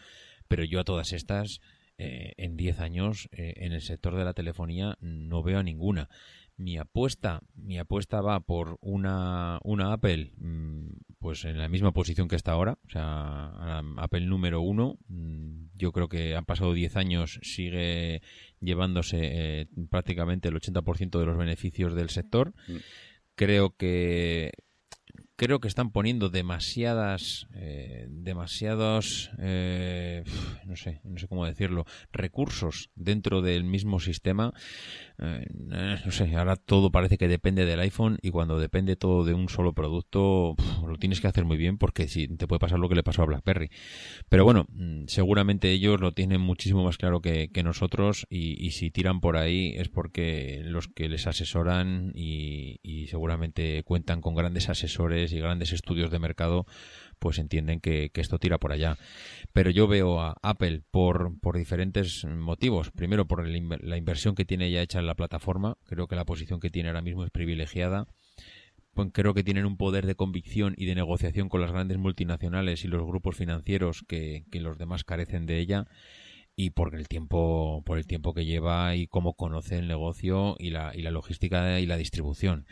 pero yo a todas estas eh, en 10 años eh, en el sector de la telefonía no veo a ninguna. Mi apuesta mi apuesta va por una una Apple mm, pues en la misma posición que está ahora o sea Apple número uno. Mm, yo creo que han pasado 10 años sigue llevándose eh, prácticamente el 80% de los beneficios del sector. Mm. creo que creo que están poniendo demasiadas eh, demasiados eh, no sé no sé cómo decirlo recursos dentro del mismo sistema. Eh, eh, no sé ahora todo parece que depende del iPhone y cuando depende todo de un solo producto lo tienes que hacer muy bien porque si te puede pasar lo que le pasó a BlackBerry. Pero bueno mm, seguramente ellos lo tienen muchísimo más claro que, que nosotros y, y si tiran por ahí es porque los que les asesoran y, y seguramente cuentan con grandes asesores y grandes estudios de mercado pues entienden que, esto tira por allá. Pero yo veo a Apple por, por diferentes motivos. Primero, por el la inversión que tiene ya hecha en la plataforma. Creo que la posición que tiene ahora mismo es privilegiada. Pues creo que tienen un poder de convicción y de negociación con las grandes multinacionales y los grupos financieros que, que los demás carecen de ella y por el tiempo por el tiempo que lleva y cómo conoce el negocio y la, y la logística y la distribución.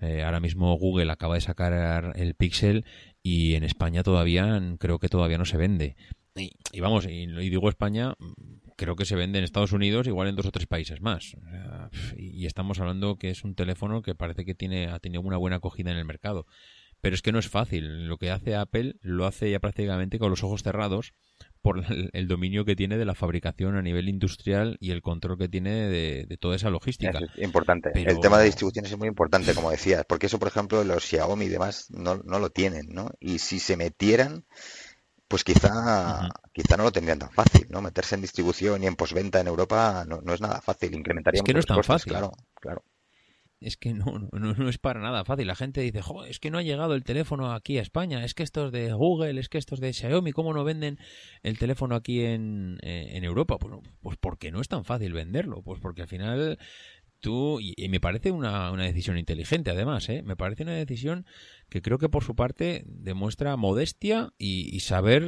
Eh, ahora mismo Google acaba de sacar el Pixel y en España todavía creo que todavía no se vende. Y, vamos, y, digo España, creo que se vende en Estados Unidos igual en dos o tres países más. Y estamos hablando que es un teléfono que parece que tiene ha tenido una buena acogida en el mercado. Pero es que no es fácil. Lo que hace Apple lo hace ya prácticamente con los ojos cerrados por el, dominio que tiene de la fabricación a nivel industrial y el control que tiene de, de toda esa logística. Es importante. Pero- El tema de distribución es muy importante, como decías, porque eso, por ejemplo, los Xiaomi y demás no, no lo tienen, ¿no? Y si se metieran, pues quizá, quizá no lo tendrían tan fácil, ¿no? Meterse en distribución y en posventa en Europa no, no es nada fácil, incrementaría Es que no es tan fácil. claro, claro. Es que no, no, no es para nada fácil. La gente dice, "Jo, es que no ha llegado el teléfono aquí a España, es que estos de Google, es que estos de Xiaomi, ¿cómo no venden el teléfono aquí en, eh, en Europa? Pues, pues porque no es tan fácil venderlo, pues porque al final tú, y, me parece una, una decisión inteligente además, ¿eh? me parece una decisión que creo que por su parte demuestra modestia y, y saber,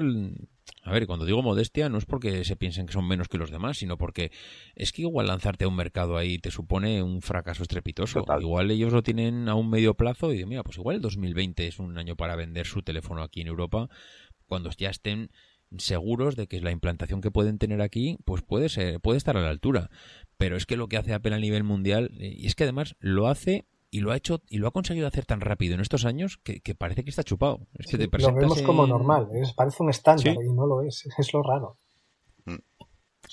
a ver, cuando digo modestia no es porque se piensen que son menos que los demás, sino porque es que igual lanzarte a un mercado ahí te supone un fracaso estrepitoso. Total. Igual ellos lo tienen a un medio plazo y mira, pues igual el 2020 es un año para vender su teléfono aquí en Europa cuando ya estén seguros de que la implantación que pueden tener aquí pues puede ser puede estar a la altura pero es que lo que hace Apple a nivel mundial y es que además lo hace y lo ha hecho y lo ha conseguido hacer tan rápido en estos años que, que parece que está chupado es que te lo vemos como normal, es, parece un estándar Sí. y no lo es, [laughs] es lo raro.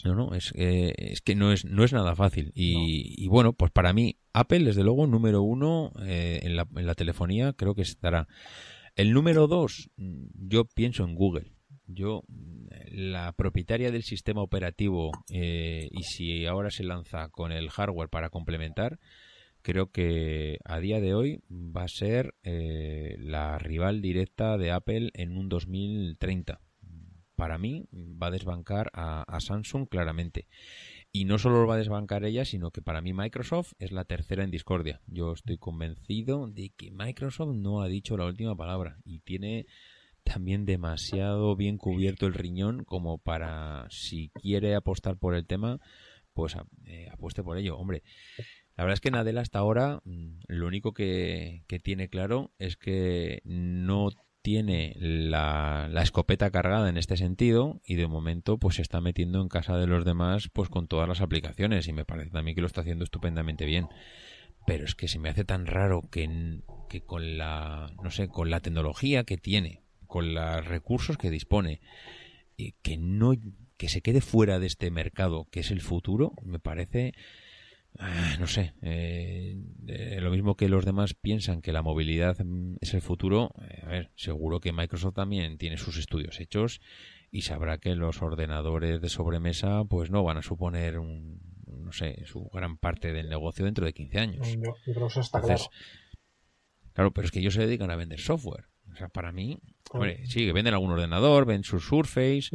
No, no, es, eh, es que no es, no es nada fácil. Y, y bueno, pues para mí, Apple, desde luego, número uno eh, en, la, en la telefonía, creo que estará. El número dos, yo pienso en Google. Yo, la propietaria del sistema operativo, eh, y si ahora se lanza con el hardware para complementar, creo que a día de hoy va a ser eh, la rival directa de Apple en un 2030 para mí va a desbancar a, Samsung claramente. Y no solo lo va a desbancar ella, sino que para mí Microsoft es la tercera en discordia. Yo estoy convencido de que Microsoft no ha dicho la última palabra y tiene también demasiado bien cubierto el riñón como para, si quiere apostar por el tema, pues eh, apueste por ello. Hombre, la verdad es que Nadella hasta ahora mm, lo único que, tiene claro es que no tiene la, escopeta cargada en este sentido y de momento pues se está metiendo en casa de los demás pues con todas las aplicaciones y me parece también que lo está haciendo estupendamente bien. Pero es que se me hace tan raro que, que con la no sé con la tecnología que tiene con los recursos que dispone y que no que se quede fuera de este mercado que es el futuro me parece Ah, no sé, eh, eh, lo mismo que los demás piensan que la movilidad mm, es el futuro, eh, a ver, seguro que Microsoft también tiene sus estudios hechos y sabrá que los ordenadores de sobremesa pues no van a suponer un, no sé, su gran parte del negocio dentro de 15 años. Eso está Entonces, claro. claro, pero es que ellos se dedican a vender software. O sea, para mí, hombre, sí, que venden algún ordenador, ven su Surface,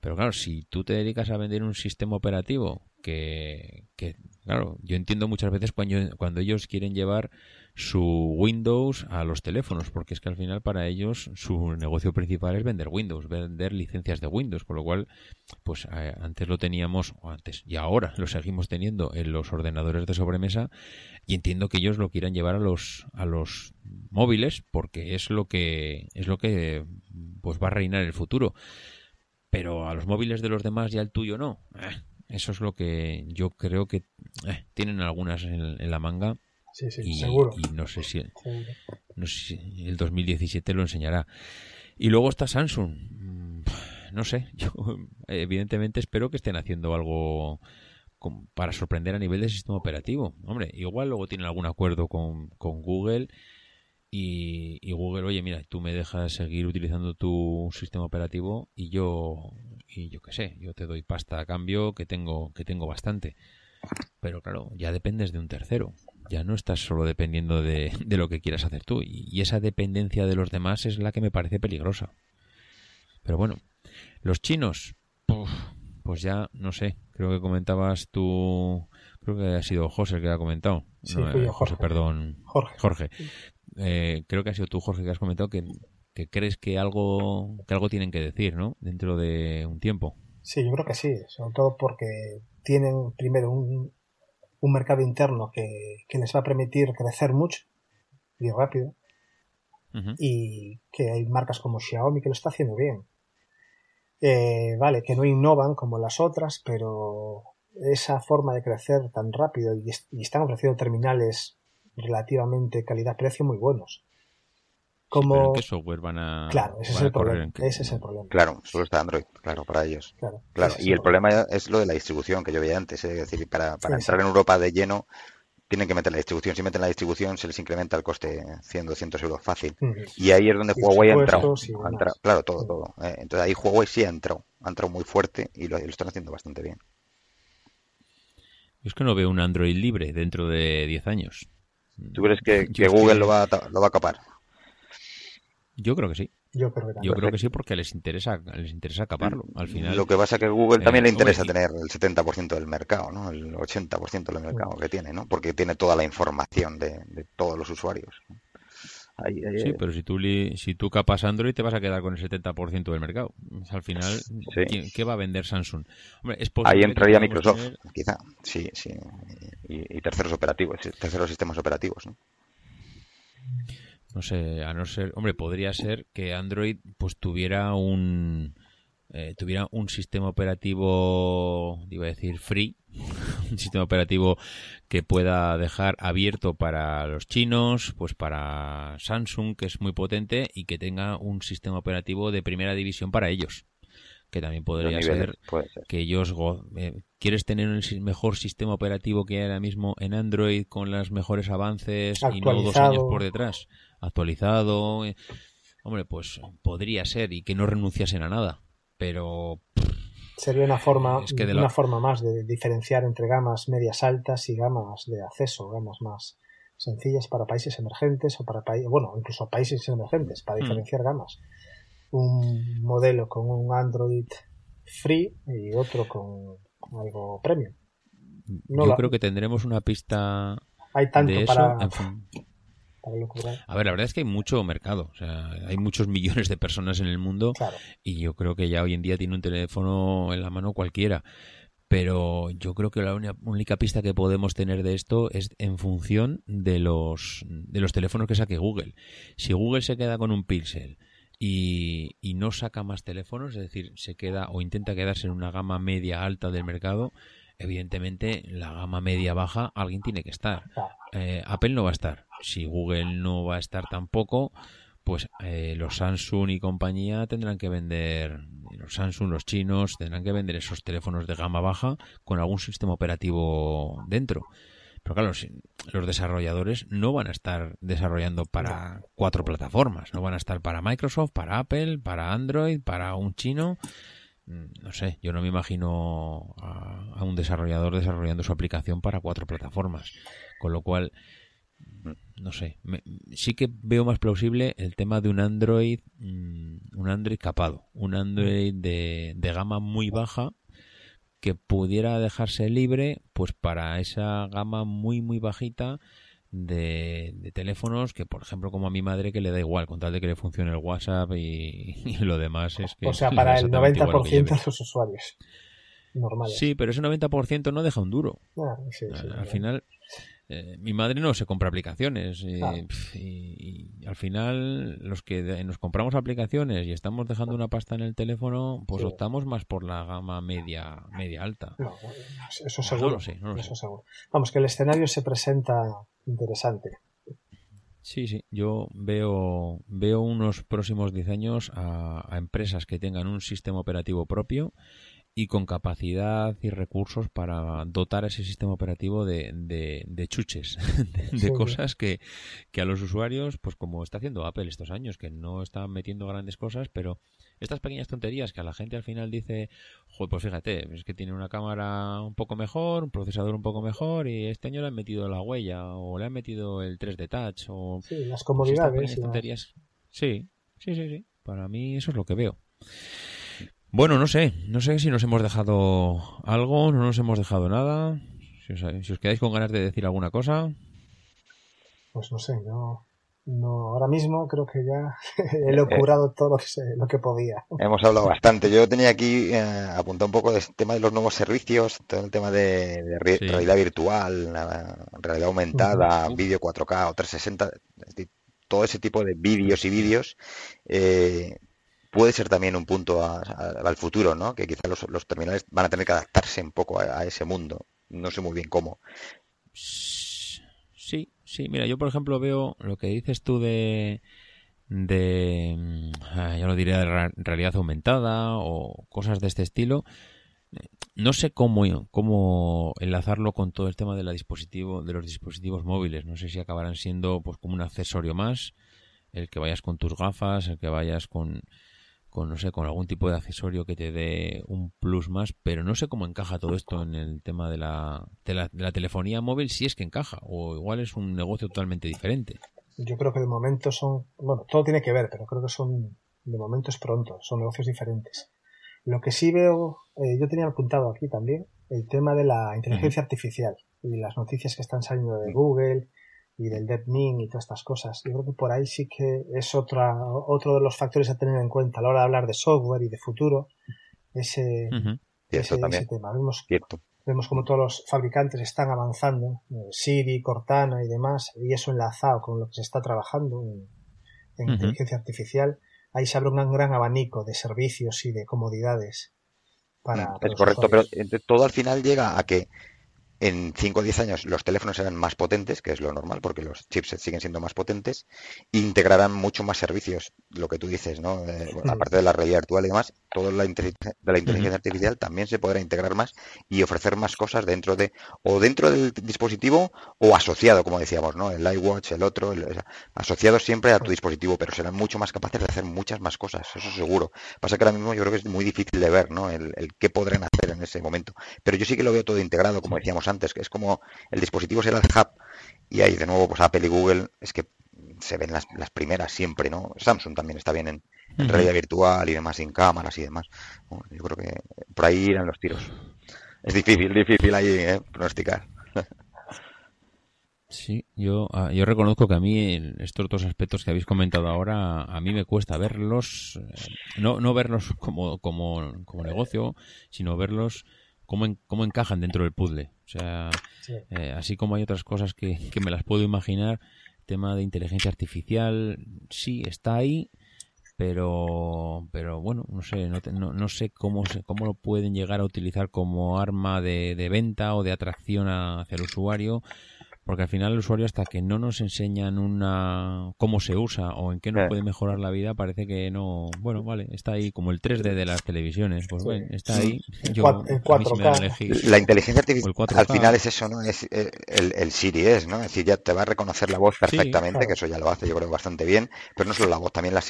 pero claro, si tú te dedicas a vender un sistema operativo que, que claro, yo entiendo muchas veces cuando, cuando ellos quieren llevar su Windows a los teléfonos, porque es que al final para ellos su negocio principal es vender Windows, vender licencias de Windows, con lo cual, pues eh, antes lo teníamos, o antes, y ahora lo seguimos teniendo en los ordenadores de sobremesa, y entiendo que ellos lo quieran llevar a los, a los móviles, porque es lo que, es lo que pues va a reinar el futuro pero a los móviles de los demás y al tuyo no. Eh, eso es lo que yo creo que eh, tienen algunas en, en la manga Sí, sí, y, seguro. y no sé si no sé si el 2017 lo enseñará. Y luego está Samsung. Mm, No sé, [laughs] yo evidentemente espero que estén haciendo algo con- para sorprender a nivel de sistema operativo. Hombre, igual luego tienen algún acuerdo con, con Google y, y Google, oye, mira, tú me dejas seguir utilizando tu sistema operativo y yo, y yo qué sé, yo te doy pasta a cambio que tengo, que tengo bastante. Pero claro, ya dependes de un tercero. Ya no estás solo dependiendo de, de lo que quieras hacer tú. Y, y esa dependencia de los demás es la que me parece peligrosa. Pero bueno, los chinos, puf, pues ya no sé. Creo que comentabas tú. Creo que ha sido José el que ha comentado. Sí, No, fui eh, José, perdón. Jorge. Jorge. Eh, creo que ha sido tú, Jorge, que has comentado que, que crees que algo, que algo tienen que decir, ¿no? Dentro de un tiempo. Sí, yo creo que sí, sobre todo porque tienen primero un, un mercado interno que, que les va a permitir crecer mucho y rápido y que hay marcas como Xiaomi que lo está haciendo bien. Eh, vale, que no innovan como las otras, pero esa forma de crecer tan rápido y están ofreciendo terminales relativamente calidad-precio muy buenos. Pero Como, ¿en qué software van a, claro, ese es van el problema. ¿En qué- Ese es el problema. Claro, solo está Android, claro, para ellos. Claro, Claro, y el problema es lo de la distribución que yo veía antes. ¿eh? Es decir, para, para Sí, entrar sí. en Europa de lleno, tienen que meter la distribución. Si meten la distribución, se les incrementa el coste 100, 200 euros fácil. Y ahí es donde Y Huawei ha entrado. Ha claro, todo, Sí. todo. ¿eh? Entonces ahí Huawei sí ha entrado. Ha entrado muy fuerte y lo, y lo están haciendo bastante bien. Yo es que no veo un Android libre dentro de 10 años. ¿Tú crees que, Google que- lo va, a, lo va a capar? Yo creo que sí. Yo creo que Yo también. creo que sí porque les interesa les interesa acaparlo. Al final Lo que pasa es que a Google Eh, también le hombre, interesa tener el 70% del mercado, ¿no? El 80% del mercado que tiene, ¿no? Porque tiene toda la información de, de todos los usuarios. Ahí- ahí- Sí, pero si tú, li- si tú capas Android te vas a quedar con el 70% del mercado. Al final, Sí. ¿quién- ¿qué va a vender Samsung? Hombre, es posible Ahí entraría Microsoft, tener- quizá, sí, sí, y, y terceros operativos, terceros sistemas operativos, ¿no? No sé, a no ser, hombre, podría ser que Android pues tuviera un eh, tuviera un sistema operativo, iba a decir free, [laughs] un sistema operativo que pueda dejar abierto para los chinos, pues para Samsung, que es muy potente, y que tenga un sistema operativo de primera división para ellos, que también podría niveles, ser puede ser. que ellos go- eh, quieres tener un mejor sistema operativo que hay ahora mismo en Android con los mejores avances y no dos años por detrás actualizado eh, hombre pues podría ser y que no renunciasen a nada pero Sería una forma, Es que de la- una forma más de diferenciar entre gamas medias altas y gamas de acceso, gamas más sencillas para países emergentes o para países, bueno, incluso países emergentes, para Mm. diferenciar gamas. Un modelo con un Android free y otro con algo premium. No yo la- creo que tendremos una pista Hay tanto de eso para, en. Para a ver la verdad es que hay mucho mercado o sea hay muchos [laughs] millones de personas en el mundo Claro. y yo creo que ya hoy en día tiene un teléfono en la mano cualquiera. Pero yo creo que la única pista que podemos tener de esto es en función de los, de los teléfonos que saque Google. Si Google se queda con un Pixel y, y no saca más teléfonos, es decir, se queda o intenta quedarse en una gama media alta del mercado, evidentemente la gama media baja alguien tiene que estar. Eh, Apple no va a estar. Si Google no va a estar tampoco, pues eh, los Samsung y compañía tendrán que vender, los Samsung, los chinos, tendrán que vender esos teléfonos de gama baja con algún sistema operativo dentro. Pero claro, los desarrolladores no van a estar desarrollando para cuatro plataformas, no van a estar para Microsoft, para Apple, para Android, para un chino. Mm, No sé, yo no me imagino a, a un desarrollador desarrollando su aplicación para cuatro plataformas. Con lo cual, no sé, me- sí que veo más plausible el tema de un Android, mm, un Android capado, un Android de, de gama muy baja que pudiera dejarse libre, pues para esa gama muy muy bajita de, de teléfonos que, por ejemplo, como a mi madre que le da igual, con tal de que le funcione el WhatsApp y, [laughs] y lo demás es que O sea, para el exactamente igual lo que 90% de los usuarios normales. Sí, pero ese 90% no deja un duro. Ah, sí, sí, al, final, eh, mi madre no se compra aplicaciones pf, y- y al final los que nos compramos aplicaciones y estamos dejando una pasta en el teléfono, pues Sí. optamos más por la gama media media alta. No, eso No seguro. lo sé, no lo eso sé. seguro. Vamos, que el escenario se presenta interesante. Sí, sí, yo veo veo unos próximos diseños a, a empresas que tengan un sistema operativo propio y con capacidad y recursos para dotar ese sistema operativo de, de, de chuches, [laughs] de, de Sí. cosas que, que a los usuarios, pues como está haciendo Apple estos años, que no está metiendo grandes cosas, pero estas pequeñas tonterías que a la gente al final dice, joder, pues fíjate, es que tiene una cámara un poco mejor, un procesador un poco mejor y este año le han metido la huella o le han metido el 3D Touch o Sí, las pues estas comodidades. pequeñas las- tonterías. Sí, sí, sí, sí. Para mí eso es lo que veo. Bueno, no sé, no sé si nos hemos dejado algo, no nos hemos dejado nada. Si os, si os quedáis con ganas de decir alguna cosa, Pues no sé, yo no, ahora mismo creo que ya [laughs] he locurado todo lo que, se- lo que podía. Hemos hablado bastante. Yo tenía aquí eh, apuntado un poco del tema de los nuevos servicios, todo el tema de, de re- Sí. realidad virtual, la realidad aumentada, vídeo 4K o 360, es decir, todo ese tipo de vídeos y vídeos eh, puede ser también un punto a- al futuro, ¿no? Que quizás los, los terminales van a tener que adaptarse un poco a, a ese mundo. No sé muy bien cómo. Sí, sí, mira, yo por ejemplo veo lo que dices tú de, de, mm, ah, ya lo diré, de realidad aumentada o cosas de este estilo. No sé cómo, cómo enlazarlo con todo el tema de la dispositivo, de los dispositivos móviles. No sé si acabarán siendo pues como un accesorio más, el que vayas con tus gafas, el que vayas con, con no sé, con algún tipo de accesorio que te dé un plus más, pero no sé cómo encaja todo esto en el tema de la, de la, de la telefonía móvil, si es que encaja, o igual es un negocio totalmente diferente. Yo creo que de momento son, bueno, todo tiene que ver, pero creo que son de momento es pronto, son negocios diferentes. Lo que sí veo, eh, yo tenía apuntado aquí también, el tema de la inteligencia artificial y las noticias que están saliendo de Google y del DeepMind y todas estas cosas. Yo creo que por ahí sí que es otra, otro de los factores a tener en cuenta a la hora de hablar de software y de futuro, ese, ese, tema. Vemos, Cierto. vemos como todos los fabricantes están avanzando, eh, Siri, Cortana y demás, y eso enlazado con lo que se está trabajando en, inteligencia artificial, ahí se abre un gran, gran abanico de servicios y de comodidades para, para es correcto, pero usuarios. todo al final llega a que en 5 o 10 años los teléfonos serán más potentes, que es lo normal, porque los chipsets siguen siendo más potentes, e integrarán mucho más servicios, lo que tú dices, ¿no? Eh, bueno, Mm. aparte de la realidad virtual y demás, toda la inteligencia, de la inteligencia artificial también se podrá integrar más y ofrecer más cosas dentro de, o dentro del dispositivo o asociado, como decíamos, ¿no? El iWatch, el otro, el- o sea, asociados siempre a tu dispositivo, pero serán mucho más capaces de hacer muchas más cosas, eso seguro. Pasa que ahora mismo yo creo que es muy difícil de ver, ¿no? El, el qué podrán hacer en ese momento. Pero yo sí que lo veo todo integrado, como decíamos antes, que es como el dispositivo será el hub y ahí de nuevo pues Apple y Google es que se ven las, las primeras siempre, ¿no? Samsung también está bien en, en realidad virtual y demás, sin cámaras y demás. ¿no? Yo creo que por ahí irán los tiros. Es difícil, difícil ahí ¿eh? pronosticar. [laughs] Sí, yo, ah, yo reconozco que a mí estos dos aspectos que habéis comentado ahora, a mí me cuesta verlos, eh, no, no verlos como, como, como negocio, sino verlos cómo, en- cómo encajan dentro del puzzle. O sea, Sí. eh, así como hay otras cosas que, que me las puedo imaginar, tema de inteligencia artificial, sí, está ahí, pero pero bueno no sé no, te- no, no sé cómo cómo lo pueden llegar a utilizar como arma de, de venta o de atracción a- hacia el usuario porque al final el usuario hasta que no nos enseñan una cómo se usa o en qué nos puede mejorar la vida parece que no bueno vale está ahí como el 3D de las televisiones pues Sí. bueno está ahí yo a mí si me 4K. La inteligencia el artificial 4K. al final es eso, ¿no? Es eh, el, el Siri es, ¿no? Es decir, ya te va a reconocer la voz perfectamente, claro. que eso ya lo hace yo creo bastante bien, pero no solo la voz, también la,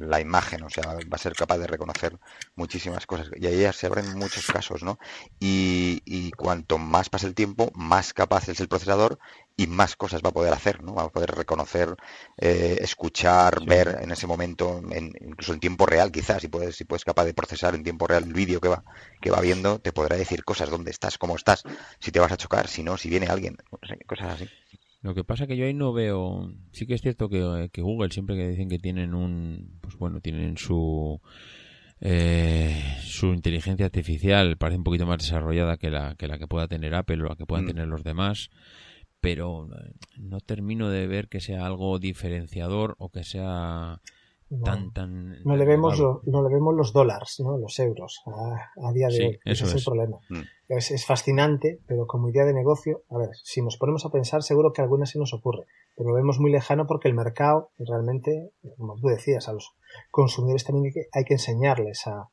la imagen, o sea, va a ser capaz de reconocer muchísimas cosas. Y ahí ya se abren muchos casos, ¿no? Y, y cuanto más pasa el tiempo, más capaz es el procesador y más cosas va a poder hacer, ¿no? Va a poder reconocer, eh, escuchar, Sí. ver en ese momento, en- incluso en tiempo real, quizás, si puedes, si puedes capaz de procesar en tiempo real el vídeo que va, que va viendo, te podrá decir cosas, dónde estás, cómo estás, si te vas a chocar, si no, si viene alguien, cosas así. Lo que pasa que yo ahí no veo. Sí que es cierto que, que Google siempre que dicen que tienen un, pues bueno, tienen su eh, su inteligencia artificial parece un poquito más desarrollada que la que la que pueda tener Apple o la que puedan Mm. tener los demás, pero eh, no termino de ver que sea algo diferenciador o que sea No, tan tan no le vemos lo- no le vemos los dólares, ¿no? los euros a, a día de Sí, hoy. Ese eso es el problema. Mm. Es, es fascinante, pero como idea de negocio, a ver, si nos ponemos a pensar, seguro que alguna se nos ocurre, pero lo vemos muy lejano porque el mercado realmente, como tú decías, a los consumidores también hay que, hay que enseñarles a,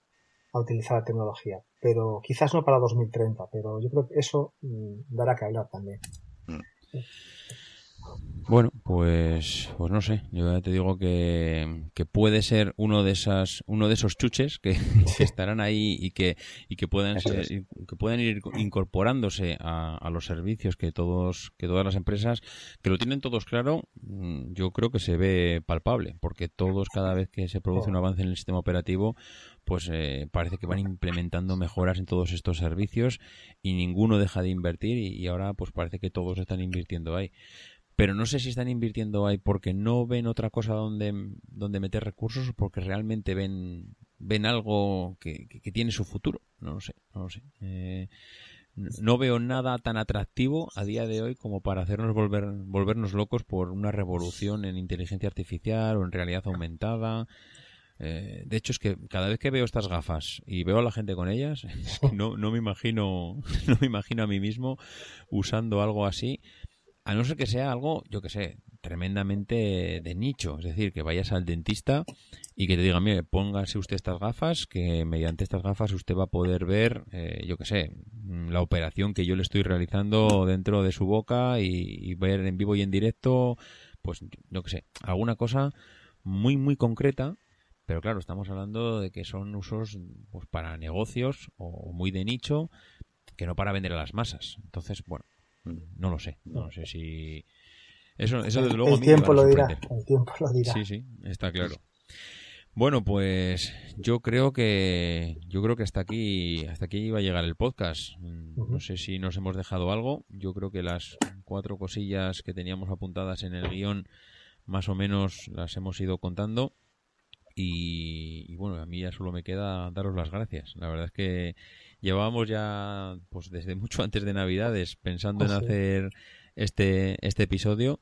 a utilizar la tecnología. Pero quizás no para 2030, pero yo creo que eso mm, dará que hablar también. Thank you. Bueno, pues, pues no sé. Yo ya te digo que, que puede ser uno de esas, uno de esos chuches que, [laughs] que estarán ahí y que, y que puedan ser, que puedan ir incorporándose a, a los servicios que todos, que todas las empresas, que lo tienen todos claro, mm, yo creo que se ve palpable, porque todos cada vez que se produce un avance en el sistema operativo, pues eh, parece que van implementando mejoras en todos estos servicios y ninguno deja de invertir y, y ahora pues parece que todos están invirtiendo ahí pero no sé si están invirtiendo ahí porque no ven otra cosa donde, donde meter recursos o porque realmente ven ven algo que, que- que tiene su futuro. No lo sé no lo sé. Eh, no veo nada tan atractivo a día de hoy como para hacernos volver volvernos locos por una revolución en inteligencia artificial o en realidad aumentada. Eh, de hecho es que cada vez que veo estas gafas y veo a la gente con ellas [laughs] no, no me imagino [laughs] no me imagino a mí mismo usando algo así a no ser que sea algo, yo que sé, tremendamente de nicho. Es decir, que vayas al dentista y que te diga, mire, póngase usted estas gafas, que mediante estas gafas usted va a poder ver, eh, yo que sé, la operación que yo le estoy realizando dentro de su boca y, y ver en vivo y en directo, pues yo que sé, alguna cosa muy, muy concreta. Pero claro, estamos hablando de que son usos pues, para negocios o muy de nicho que no para vender a las masas. Entonces, bueno, no lo sé. No sé si. Eso, eso desde luego el tiempo lo dirá, el tiempo lo dirá. Sí, sí, está claro. Bueno, pues yo creo que yo creo que hasta aquí hasta aquí iba a llegar el podcast. No sé si nos hemos dejado algo. Yo creo que las cuatro cosillas que teníamos apuntadas en el guion más o menos las hemos ido contando. Y, y bueno, a mí ya solo me queda daros las gracias. La verdad es que llevábamos ya pues desde mucho antes de Navidades pensando en Ah, sí. hacer este este episodio.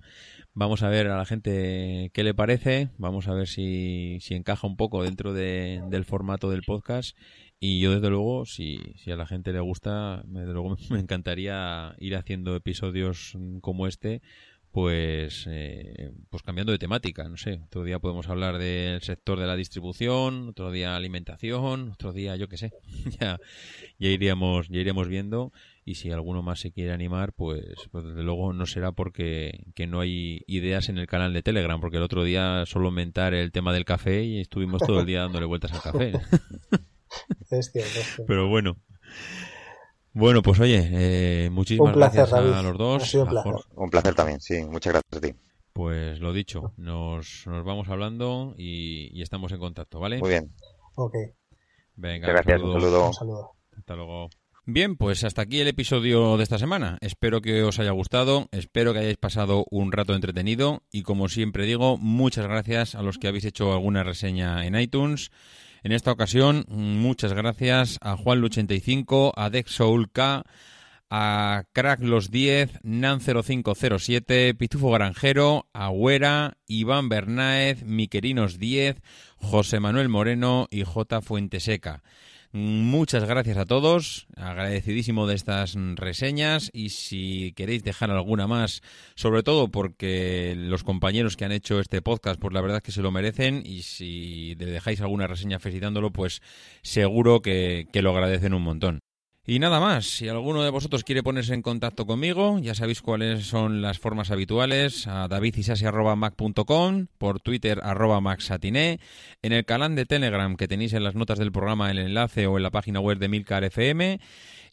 Vamos a ver a la gente qué le parece, vamos a ver si, si encaja un poco dentro de- del formato del podcast y yo desde luego, si, si a la gente le gusta, me- desde luego [laughs] me encantaría ir haciendo episodios como este, pues, eh, pues cambiando de temática, no sé, otro día podemos hablar del sector de la distribución, otro día alimentación, otro día yo qué sé, [laughs] ya, ya iríamos, ya iríamos viendo y si alguno más se quiere animar, pues, pues desde luego no será porque que no hay ideas en el canal de Telegram, porque el otro día solo mentar el tema del café y estuvimos todo el día dándole vueltas al café. [laughs] Es cierto, es cierto. Pero bueno. Bueno, pues oye, eh, muchísimas Un placer, gracias a los dos. Ha sido un a placer. Un placer también, sí. Muchas gracias a ti. Pues lo dicho, nos, nos vamos hablando y, y estamos en contacto, ¿vale? Muy bien. Ok, Venga, gracias. Un saludo. un saludo. Hasta luego. Bien, pues hasta aquí el episodio de esta semana. Espero que os haya gustado, espero que hayáis pasado un rato entretenido y como siempre digo, muchas gracias a los que habéis hecho alguna reseña en iTunes. En esta ocasión, muchas gracias a Juan85, a Dex Soul K, a Crack los 10, Nan0507, Pitufo Granjero, Agüera, Iván Bernáez, Miquerinos 10, José Manuel Moreno y J. Fuenteseca. Muchas gracias a todos, agradecidísimo de estas reseñas. Y si queréis dejar alguna más, sobre todo porque los compañeros que han hecho este podcast, pues la verdad es que se lo merecen. Y si le dejáis alguna reseña felicitándolo, pues seguro que, que lo agradecen un montón. Y nada más, si alguno de vosotros quiere ponerse en contacto conmigo, ya sabéis cuáles son las formas habituales, a davidisasi.mac.com, por Twitter arroba maxatiné, en el canal de Telegram que tenéis en las notas del programa el enlace o en la página web de Milcar FM.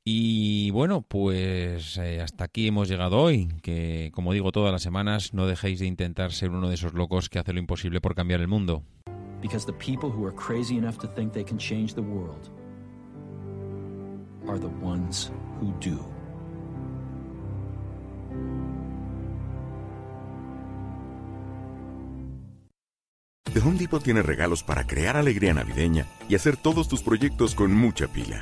Y bueno, pues eh, hasta aquí hemos llegado hoy, que como digo todas las semanas, no dejéis de intentar ser uno de esos locos que hace lo imposible por cambiar el mundo. Are the ones who do. The Home Depot tiene regalos para crear alegría navideña y hacer todos tus proyectos con mucha pila.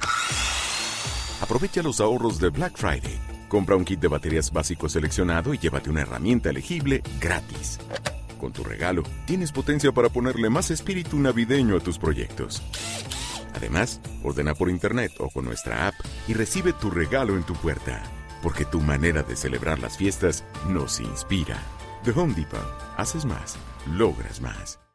Aprovecha los ahorros de Black Friday. Compra un kit de baterías básico seleccionado y llévate una herramienta elegible gratis. Con tu regalo, tienes potencia para ponerle más espíritu navideño a tus proyectos. Además, ordena por internet o con nuestra app y recibe tu regalo en tu puerta. Porque tu manera de celebrar las fiestas nos inspira. The Home Depot. Haces más, logras más.